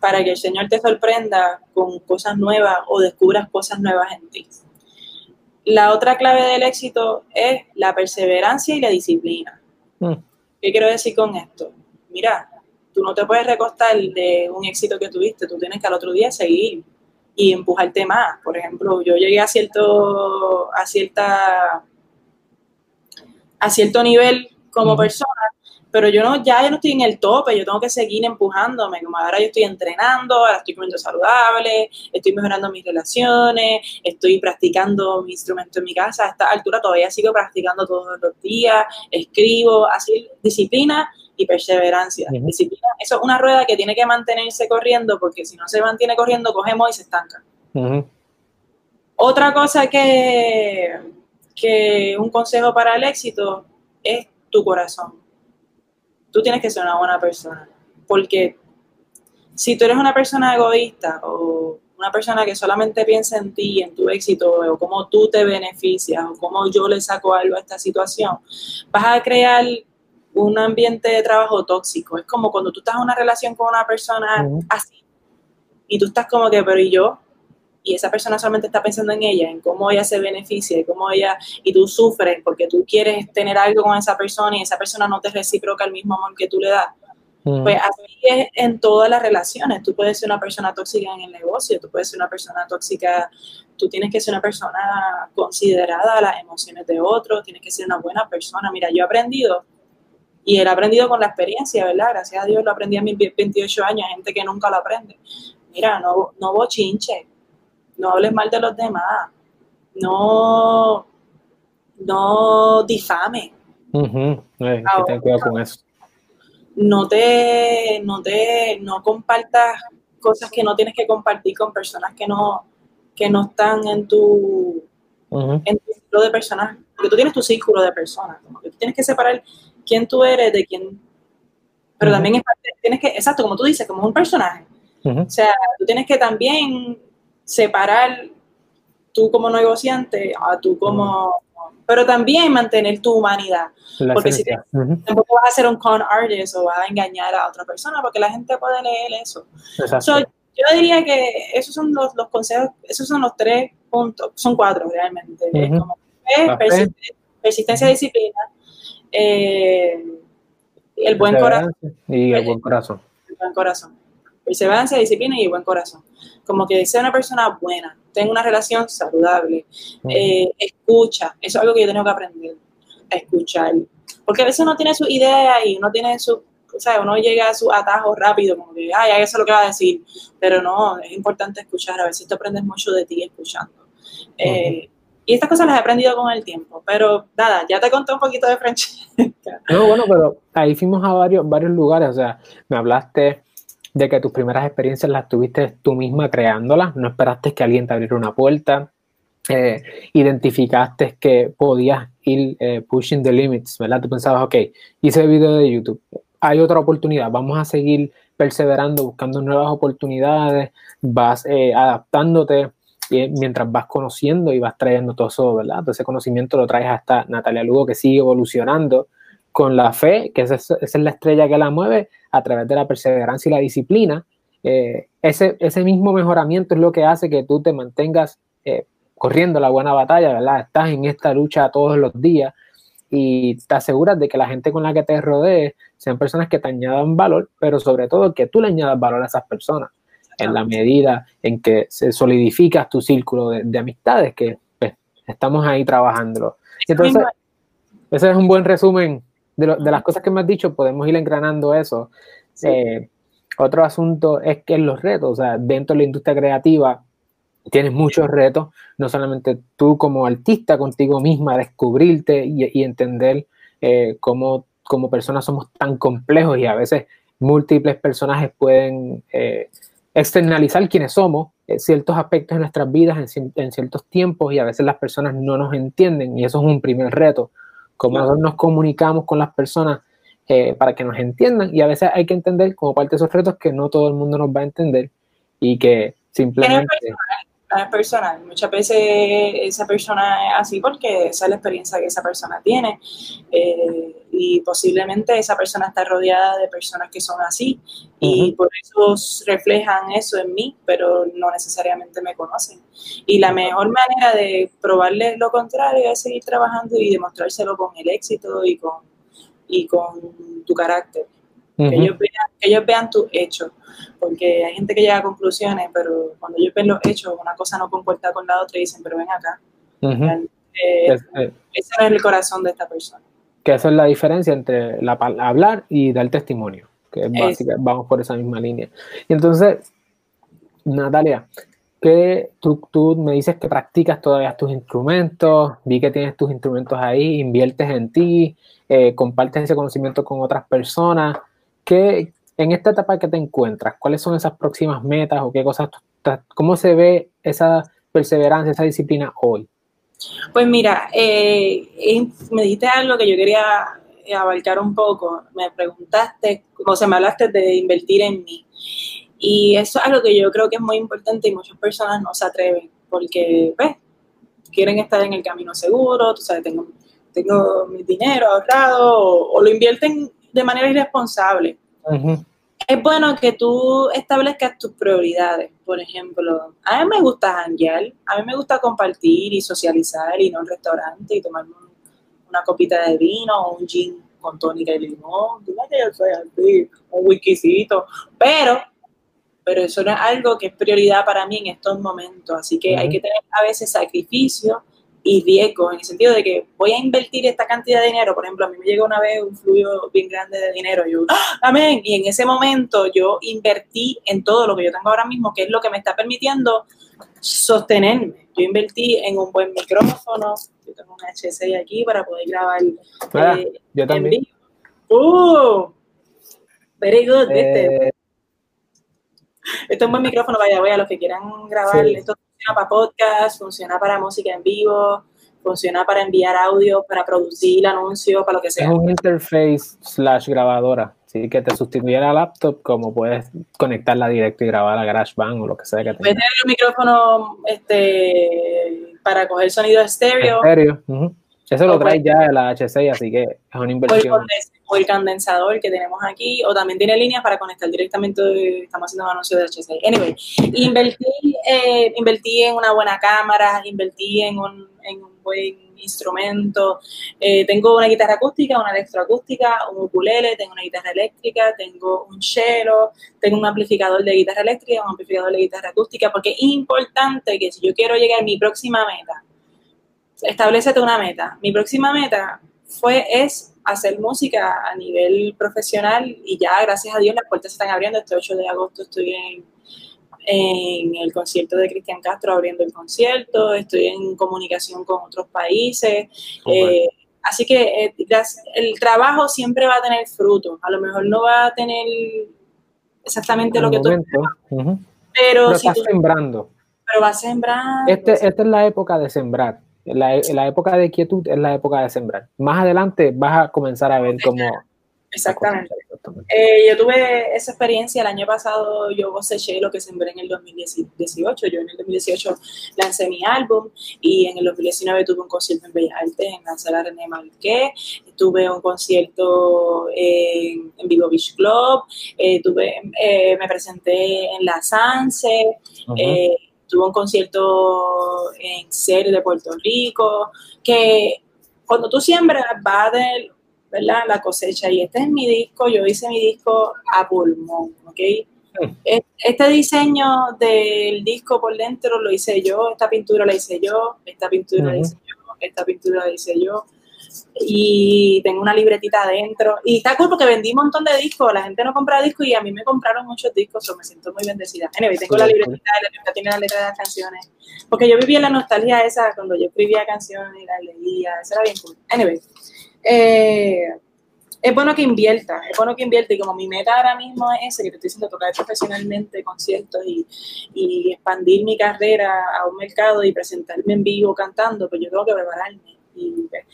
para que el Señor te sorprenda con cosas nuevas o descubras cosas nuevas en ti. La otra clave del éxito es la perseverancia y la disciplina. Mm. ¿Qué quiero decir con esto? Mira, tú no te puedes recostar de un éxito que tuviste, tú tienes que al otro día seguir y empujarte más. Por ejemplo, yo llegué a cierto, a cierta, a cierto nivel como persona, pero yo no, ya yo no estoy en el tope, yo tengo que seguir empujándome, como ahora yo estoy entrenando, ahora estoy comiendo saludable, estoy mejorando mis relaciones, estoy practicando mi instrumento en mi casa, a esta altura todavía sigo practicando todos los días, escribo, así, disciplina y perseverancia. Disciplina, eso es una rueda que tiene que mantenerse corriendo porque si no se mantiene corriendo, cogemos y se estanca. Otra cosa que, que un consejo para el éxito es tu corazón. Tú tienes que ser una buena persona porque si tú eres una persona egoísta o una persona que solamente piensa en ti, en tu éxito, o cómo tú te beneficias, o cómo yo le saco algo a esta situación, vas a crear un ambiente de trabajo tóxico. Es como cuando tú estás en una relación con una persona así y tú estás como que, pero ¿y yo? Y esa persona solamente está pensando en ella, en cómo ella se beneficia, y cómo ella, y tú sufres porque tú quieres tener algo con esa persona y esa persona no te reciproca el mismo amor que tú le das. Pues así es en todas las relaciones. Tú puedes ser una persona tóxica en el negocio, tú puedes ser una persona tóxica, tú tienes que ser una persona considerada a las emociones de otros, tienes que ser una buena persona. Mira, yo he aprendido y él ha aprendido con la experiencia, ¿verdad? Gracias a Dios lo aprendí a mis 28 años, gente que nunca lo aprende. Mira, no, no bochinche, no hables mal de los demás, no, no difame. Uh ten cuidado con eso. No te, no te, no compartas cosas que no tienes que compartir con personas que no, que no están en tu, en tu círculo de personas, porque tú tienes tu círculo de personas, como que tú tienes que separar quién tú eres, de quién... Pero también es parte, tienes que, exacto, como tú dices, como un personaje. O sea, tú tienes que también separar tú como negociante a tú como... Pero también mantener tu humanidad. porque si tampoco vas a ser un con artist o vas a engañar a otra persona, porque la gente puede leer eso. yo diría que esos son los, los, consejos, esos son los tres puntos, son cuatro realmente. Como persistencia, disciplina, eh, el buen corazón. Y el buen corazón. El buen corazón. Perseverancia, disciplina y buen corazón. Como que sea una persona buena, tenga una relación saludable, eh, escucha. Eso es algo que yo tengo que aprender, a escuchar. Porque a veces uno tiene su idea y uno tiene su, o sea, uno llega a su atajo rápido, como que, ay, eso es lo que va a decir. Pero no, es importante escuchar. A veces te aprendes mucho de ti escuchando. Eh, y estas cosas las he aprendido con el tiempo, pero nada, ya te conté un poquito de Francesca. No, bueno, pero ahí fuimos a varios, varios lugares, o sea, me hablaste de que tus primeras experiencias las tuviste tú misma creándolas, no esperaste que alguien te abriera una puerta, eh, identificaste que podías ir eh, pushing the limits, ¿verdad? Tú pensabas, ok, hice el video de YouTube, hay otra oportunidad, vamos a seguir perseverando, buscando nuevas oportunidades, vas eh, adaptándote mientras vas conociendo y vas trayendo todo eso, ¿verdad? Ese conocimiento lo traes hasta Natalia Lugo, que sigue evolucionando con la fe, que esa es, la estrella que la mueve a través de la perseverancia y la disciplina. Eh, ese, ese mismo mejoramiento es lo que hace que tú te mantengas eh, corriendo la buena batalla, ¿verdad? Estás en esta lucha todos los días y te aseguras de que la gente con la que te rodees sean personas que te añadan valor, pero sobre todo que tú le añadas valor a esas personas en la medida en que se solidifica tu círculo de, amistades, que pues, estamos ahí trabajándolo. Entonces, ese es un buen resumen de, las cosas que me has dicho, podemos ir engranando eso. Eh, otro asunto es que los retos, o sea, dentro de la industria creativa tienes muchos retos, no solamente tú como artista contigo misma, descubrirte y, entender eh, cómo como personas somos tan complejos y a veces múltiples personajes pueden eh, externalizar quiénes somos, eh, ciertos aspectos de nuestras vidas en, ciertos tiempos y a veces las personas no nos entienden y eso es un primer reto, cómo nosotros nos comunicamos con las personas eh, para que nos entiendan. Y a veces hay que entender como parte de esos retos que no todo el mundo nos va a entender y que simplemente es personal. Muchas veces esa persona es así porque esa es la experiencia que esa persona tiene eh, y posiblemente esa persona está rodeada de personas que son así y por eso reflejan eso en mí, pero no necesariamente me conocen. Y la mejor manera de probarles lo contrario es seguir trabajando y demostrárselo con el éxito y con, y con tu carácter. Que, ellos vean, que ellos vean tus hechos porque hay gente que llega a conclusiones, pero cuando ellos ven los hechos, una cosa no comporta con la otra y dicen, pero ven acá. Eh, ese es el corazón de esta persona. Que esa es la diferencia entre la, hablar y dar testimonio, que es básica, vamos por esa misma línea. Y entonces, Natalia, que tú, tú, me dices que practicas todavía tus instrumentos, vi que tienes tus instrumentos ahí, inviertes en ti, eh, compartes ese conocimiento con otras personas. ¿Qué, en esta etapa que te encuentras, ¿cuáles son esas próximas metas o qué cosas, cómo se ve esa perseverancia, esa disciplina hoy? Pues mira, eh, me dijiste algo que yo quería abarcar un poco. Me preguntaste, o sea, me hablaste de invertir en mí. Y eso es algo que yo creo que es muy importante y muchas personas no se atreven porque, pues, quieren estar en el camino seguro, tú sabes, tengo, tengo mi dinero ahorrado o lo invierten de manera irresponsable. Es bueno que tú establezcas tus prioridades. Por ejemplo, a mí me gusta janguear, a mí me gusta compartir y socializar y no en restaurante y tomar una copita de vino o un gin con tónica y limón. Dime que yo soy así, un whiskycito. Pero, pero eso no es algo que es prioridad para mí en estos momentos. Así que hay que tener a veces sacrificio y riesgo, en el sentido de que voy a invertir esta cantidad de dinero, por ejemplo, a mí me llegó una vez un flujo bien grande de dinero, yo, ¡Ah, amén, y en ese momento yo invertí en todo lo que yo tengo ahora mismo, que es lo que me está permitiendo sostenerme. Yo invertí en un buen micrófono, yo tengo un H6 aquí para poder grabar ah, eh, yo también. ¡Uh! Very good, ¿viste? Eh, esto es un buen micrófono, vaya, voy a los que quieran grabar esto funciona para podcast, funciona para música en vivo, funciona para enviar audio, para producir anuncios, para lo que sea. Es un interface slash grabadora, ¿sí? que te sustituye la laptop, como puedes conectarla directo y grabar a GarageBand o lo que sea que tengas. Puedes tener un micrófono este, para coger sonido estéreo. Estéreo, Eso lo trae ya la H6, así que es una inversión. o el condensador que tenemos aquí, o también tiene líneas para conectar directamente, estamos haciendo un anuncio de HC. Anyway, invertí, eh, invertí en una buena cámara, invertí en un, en un buen instrumento, eh, tengo una guitarra acústica, una electroacústica, un ukulele, tengo una guitarra eléctrica, tengo un cello, tengo un amplificador de guitarra eléctrica, un amplificador de guitarra acústica, porque es importante que si yo quiero llegar a mi próxima meta, establecete una meta. Mi próxima meta fue, es hacer música a nivel profesional y ya, gracias a Dios, las puertas se están abriendo. Este 8 de agosto estoy en, en el concierto de Cristian Castro abriendo el concierto, estoy en comunicación con otros países. Eh, así que eh, el trabajo siempre va a tener fruto. A lo mejor no va a tener exactamente lo que tú pero, pero si sembrando. Pero va sembrando. Este, esta es la época de sembrar la, la, época de quietud es la época de sembrar. Más adelante vas a comenzar a ver cómo... Exactamente. Eh, yo tuve esa experiencia el año pasado, yo coseché lo que sembré en el 2018. Yo en el 2018 lancé mi álbum y en el 2019 tuve un concierto en Bellas Artes, en la sala René Marqué. Tuve un concierto en, Vivo Beach Club. Eh, tuve, eh, me presenté en la Sanse tuvo un concierto en serie de Puerto Rico, que cuando tú siembras va a tener ¿verdad? la cosecha y este es mi disco, yo hice mi disco a pulmón, ¿ok? Hmm. Este diseño del disco por dentro lo hice yo, esta pintura la hice yo, esta pintura la hice yo, esta pintura la hice yo. Y tengo una libretita adentro. Y está cool porque vendí un montón de discos, la gente no compra discos y a mí me compraron muchos discos, o me siento muy bendecida. Anyway, tengo la libretita, la tiene la letra de las canciones, porque yo vivía la nostalgia esa cuando yo escribía canciones y las leía, eso era bien cool. Anyway, eh, es bueno que invierta, es bueno que invierta y como mi meta ahora mismo es ese, que te estoy diciendo, tocar profesionalmente conciertos y, y expandir mi carrera a un mercado y presentarme en vivo cantando, pues yo tengo que prepararme y pues,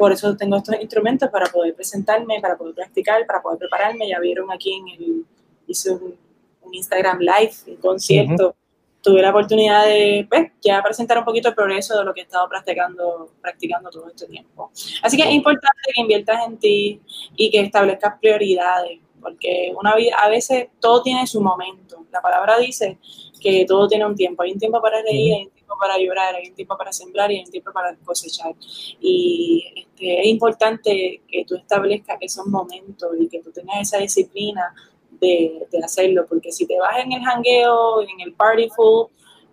por eso tengo estos instrumentos para poder presentarme, para poder practicar, para poder prepararme. Ya vieron aquí en el, hice un, Instagram Live, un concierto. Tuve la oportunidad de pues, ya presentar un poquito el progreso de lo que he estado practicando, practicando todo este tiempo. Así que es importante que inviertas en ti y que establezcas prioridades, porque una vida, a veces todo tiene su momento. La palabra dice que todo tiene un tiempo. Hay un tiempo para reír, hay un tiempo para llorar, hay un tiempo para sembrar y hay un tiempo para cosechar. Y este, es importante que tú establezcas esos momentos y que tú tengas esa disciplina de, hacerlo, porque si te vas en el jangueo, en el party full,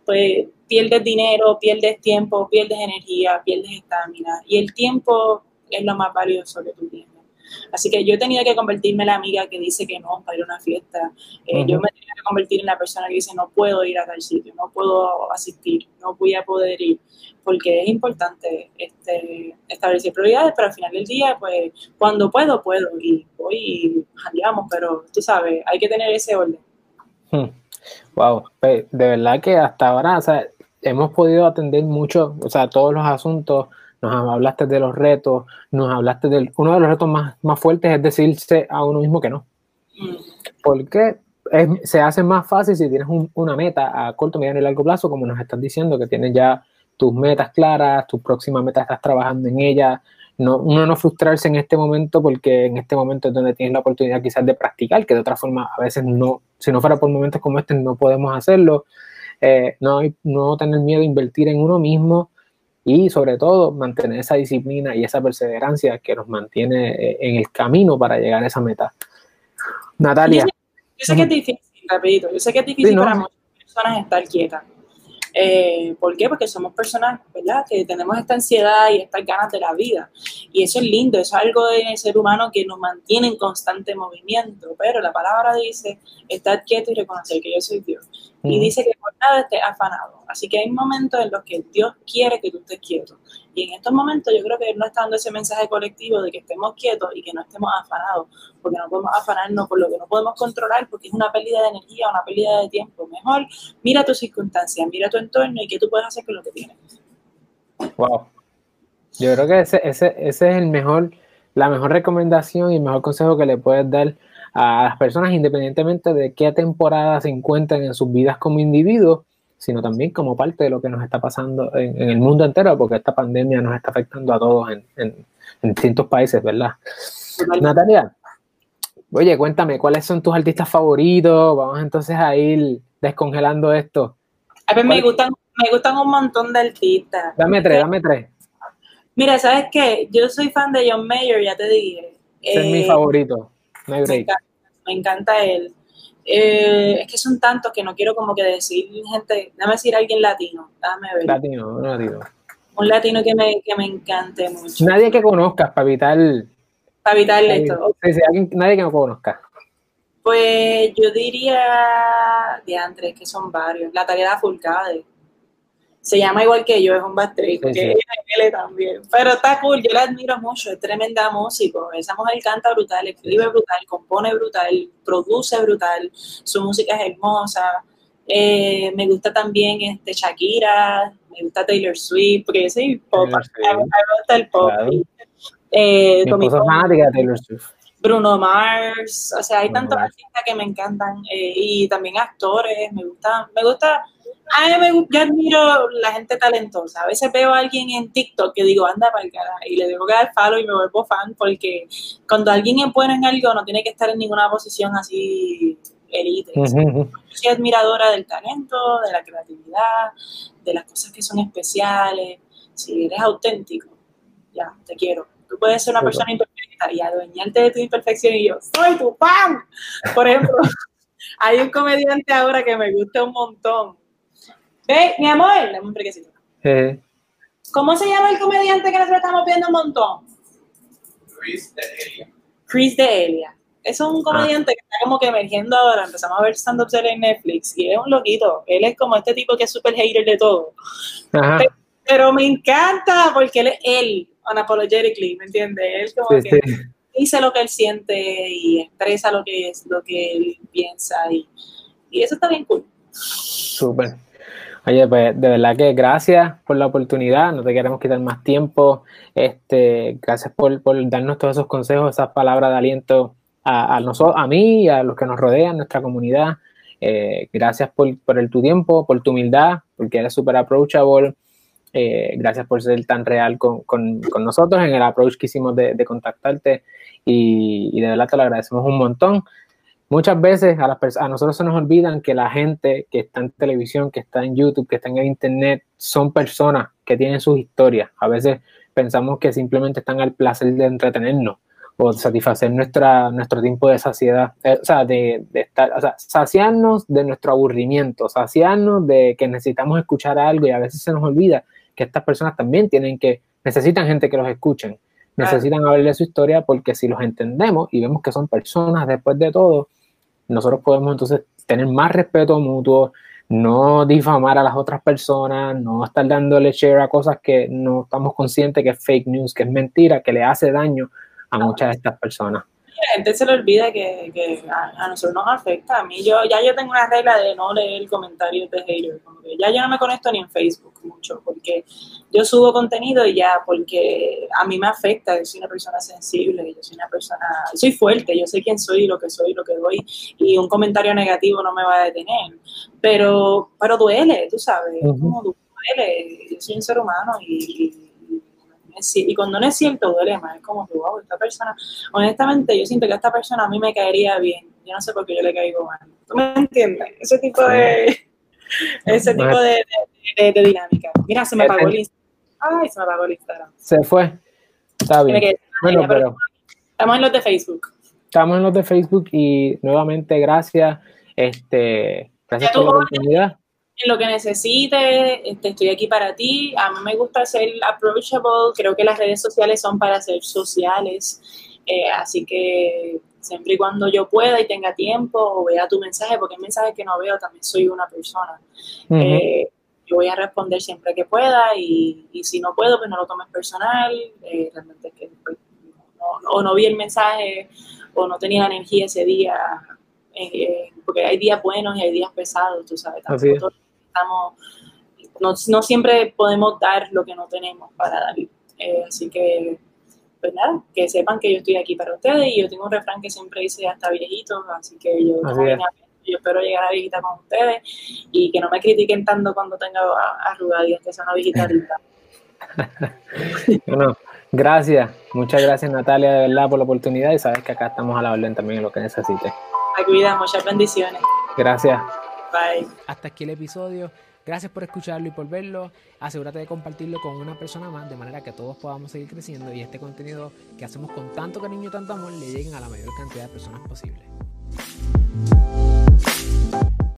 pues pierdes dinero, pierdes tiempo, pierdes energía, pierdes estamina. Y el tiempo es lo más valioso que tú tienes. Así que yo he tenido que convertirme en la amiga que dice que no para ir a una fiesta. Eh, yo me he tenido que convertir en la persona que dice no puedo ir a tal sitio, no puedo asistir, no voy a poder ir, porque es importante este, establecer prioridades, pero al final del día, pues cuando puedo, puedo y voy y pero tú sabes, hay que tener ese orden. Wow, hmm. pues, de verdad que hasta ahora, o sea, hemos podido atender mucho, o sea, todos los asuntos nos hablaste de los retos, nos hablaste de uno de los retos más, más fuertes es decirse a uno mismo que no. Mm. Porque se hace más fácil si tienes una meta a corto, mediano y largo plazo, como nos estás diciendo, que tienes ya tus metas claras, tus próximas metas estás trabajando en ellas. No, uno no frustrarse en este momento porque en este momento es donde tienes la oportunidad quizás de practicar, que de otra forma a veces no, si no fuera por momentos como este no podemos hacerlo. Eh, no, no tener miedo a invertir en uno mismo, y sobre todo mantener esa disciplina y esa perseverancia que nos mantiene eh, en el camino para llegar a esa meta. Natalia. Yo sé, que es difícil, rapidito, yo sé que es difícil para muchas personas estar quietas. Eh, ¿Por qué? Porque somos personas, ¿verdad? Que tenemos esta ansiedad y estas ganas de la vida. Y eso es lindo, eso es algo del ser humano que nos mantiene en constante movimiento. Pero la palabra dice, estar quieto y reconocer que yo soy Dios. Y dice que por nada estés afanado. Así que hay momentos en los que Dios quiere que tú estés quieto. Y en estos momentos yo creo que Él no está dando ese mensaje colectivo de que estemos quietos y que no estemos afanados, porque no podemos afanarnos por lo que no podemos controlar, porque es una pérdida de energía, una pérdida de tiempo. Mejor mira tus circunstancias, mira tu entorno y qué tú puedes hacer con lo que tienes. Wow. Yo creo que ese, ese, ese es el mejor, la mejor recomendación y el mejor consejo que le puedes dar a las personas independientemente de qué temporada se encuentren en sus vidas como individuos sino también como parte de lo que nos está pasando en, el mundo entero, porque esta pandemia nos está afectando a todos en, distintos países, ¿verdad? Natalia, oye, cuéntame, ¿cuáles son tus artistas favoritos? Vamos entonces a ir descongelando esto. A ver, me gustan, me gustan un montón de artistas. Dame tres, dame tres. Mira, ¿sabes qué? Yo soy fan de John Mayer, ya te dije. es mi eh, favorito. me, encanta, me encanta él. Eh, es que son tantos que no quiero como que decir gente, dame decir alguien latino, dame ver. Latino, un latino. Un latino que me, que me encante mucho. Nadie que conozcas para evitar... Para evitar esto. nadie que no conozca. Pues yo diría, de Andrés, que son varios. La tarea de Fulcade se llama igual que yo, es un que es también. Pero está cool, yo la admiro mucho, es tremenda músico. Esa mujer canta brutal, escribe brutal, compone brutal, produce brutal, su música es hermosa. Eh, me gusta también este Shakira, me gusta Taylor Swift, porque yo soy pop, me gusta el pop. Eh, Taylor Swift. Bruno Mars, o sea, hay tantos artistas que me encantan eh, y también actores, me gusta, me gusta a mí me, yo admiro la gente talentosa. A veces veo a alguien en TikTok que digo, anda para el cara, y le dejo que dar follow y me vuelvo fan, porque cuando alguien es bueno en algo no tiene que estar en ninguna posición así elite. Yo soy admiradora del talento, de la creatividad, de las cosas que son especiales. Si eres auténtico, ya, te quiero. Tú puedes ser una persona imperfecta y adueñarte de tu imperfección y yo, soy tu fan. Por ejemplo, hay un comediante ahora que me gusta un montón Ve, mi amor, dame un brequecito. ¿Cómo se llama el comediante que nosotros estamos viendo un montón? Chris de Elia. Chris de Elia. Es un comediante que está como que emergiendo ahora. Empezamos a ver él en Netflix y es un loquito. Él es como este tipo que es súper hater de todo. Ajá. Pero, pero me encanta porque él es él, unapologetically, ¿me entiendes? Él como Sí, que sí. dice lo que él siente y expresa lo que es, lo que él piensa y, y eso está bien cool. Súper. Oye, pues de verdad que gracias por la oportunidad, no te queremos quitar más tiempo. Este, gracias por, por darnos todos esos consejos, esas palabras de aliento a, a, nosotros, a mí y a los que nos rodean, nuestra comunidad. Eh, gracias por, por el, tu tiempo, por tu humildad, porque eres súper approachable. Eh, gracias por ser tan real con, con, con, nosotros en el approach que hicimos de, de contactarte y de verdad te lo agradecemos un montón muchas veces a, las a nosotros se nos olvidan que la gente que está en televisión, que está en YouTube, que está en Internet, son personas que tienen sus historias. A veces pensamos que simplemente están al placer de entretenernos o satisfacer nuestra, nuestro tiempo de saciedad, eh, o sea, de, de, estar, o sea, saciarnos de nuestro aburrimiento, saciarnos de que necesitamos escuchar algo y a veces se nos olvida que estas personas también tienen que, necesitan gente que los escuchen, necesitan hablarle su historia porque si los entendemos y vemos que son personas después de todo, nosotros podemos entonces tener más respeto mutuo, no difamar a las otras personas, no estar dándole share a cosas que no estamos conscientes que es fake news, que es mentira, que le hace daño a muchas de estas personas. La gente se le olvida que, que a, a, nosotros nos afecta. A mí, yo ya yo tengo una regla de no leer comentarios de haters. Como que ya yo no me conecto ni en Facebook mucho, porque yo subo contenido y ya, porque a mí me afecta. Yo soy una persona sensible, yo soy una persona, soy fuerte, yo sé quién soy, lo que soy, lo que doy, y un comentario negativo no me va a detener. Pero, pero duele, tú sabes, uh -huh. como duele. Yo soy un ser humano y, y y cuando no es cierto duele más, es como que, wow, esta persona, honestamente yo siento que esta persona a mí me caería bien, yo no sé por qué yo le caigo mal, ¿tú me entiendes? Ese tipo de, ese tipo de, de, de, de dinámica. Mira, se me apagó el Instagram. Ay, se me apagó el Instagram. Se fue, está bien. Bueno, pero, estamos en los de Facebook. Estamos en los de Facebook y nuevamente gracias, este, gracias por la oportunidad en lo que necesites, este, estoy aquí para ti. A mí me gusta ser approachable, creo que las redes sociales son para ser sociales, eh, así que siempre y cuando yo pueda y tenga tiempo o vea tu mensaje, porque el mensaje que no veo también soy una persona. Uh -huh. eh, yo voy a responder siempre que pueda y, y, si no puedo, pues no lo tomes personal. Eh, realmente que pues, no, no, o no vi el mensaje o no tenía energía ese día. Eh, porque hay días buenos y hay días pesados, tú sabes. Es estamos, no, no, siempre podemos dar lo que no tenemos para dar. Eh, así que, pues nada, que sepan que yo estoy aquí para ustedes y yo tengo un refrán que siempre dice hasta viejito, así que yo, así yo espero llegar a viejita con ustedes y que no me critiquen tanto cuando tenga arrugas y que sea una viejita bueno, gracias, muchas gracias Natalia de verdad por la oportunidad y sabes que acá estamos a la orden también en lo que necesites. Cuida, muchas bendiciones. Gracias. Bye. Hasta aquí el episodio. Gracias por escucharlo y por verlo. Asegúrate de compartirlo con una persona más de manera que todos podamos seguir creciendo y este contenido que hacemos con tanto cariño y tanto amor le lleguen a la mayor cantidad de personas posible.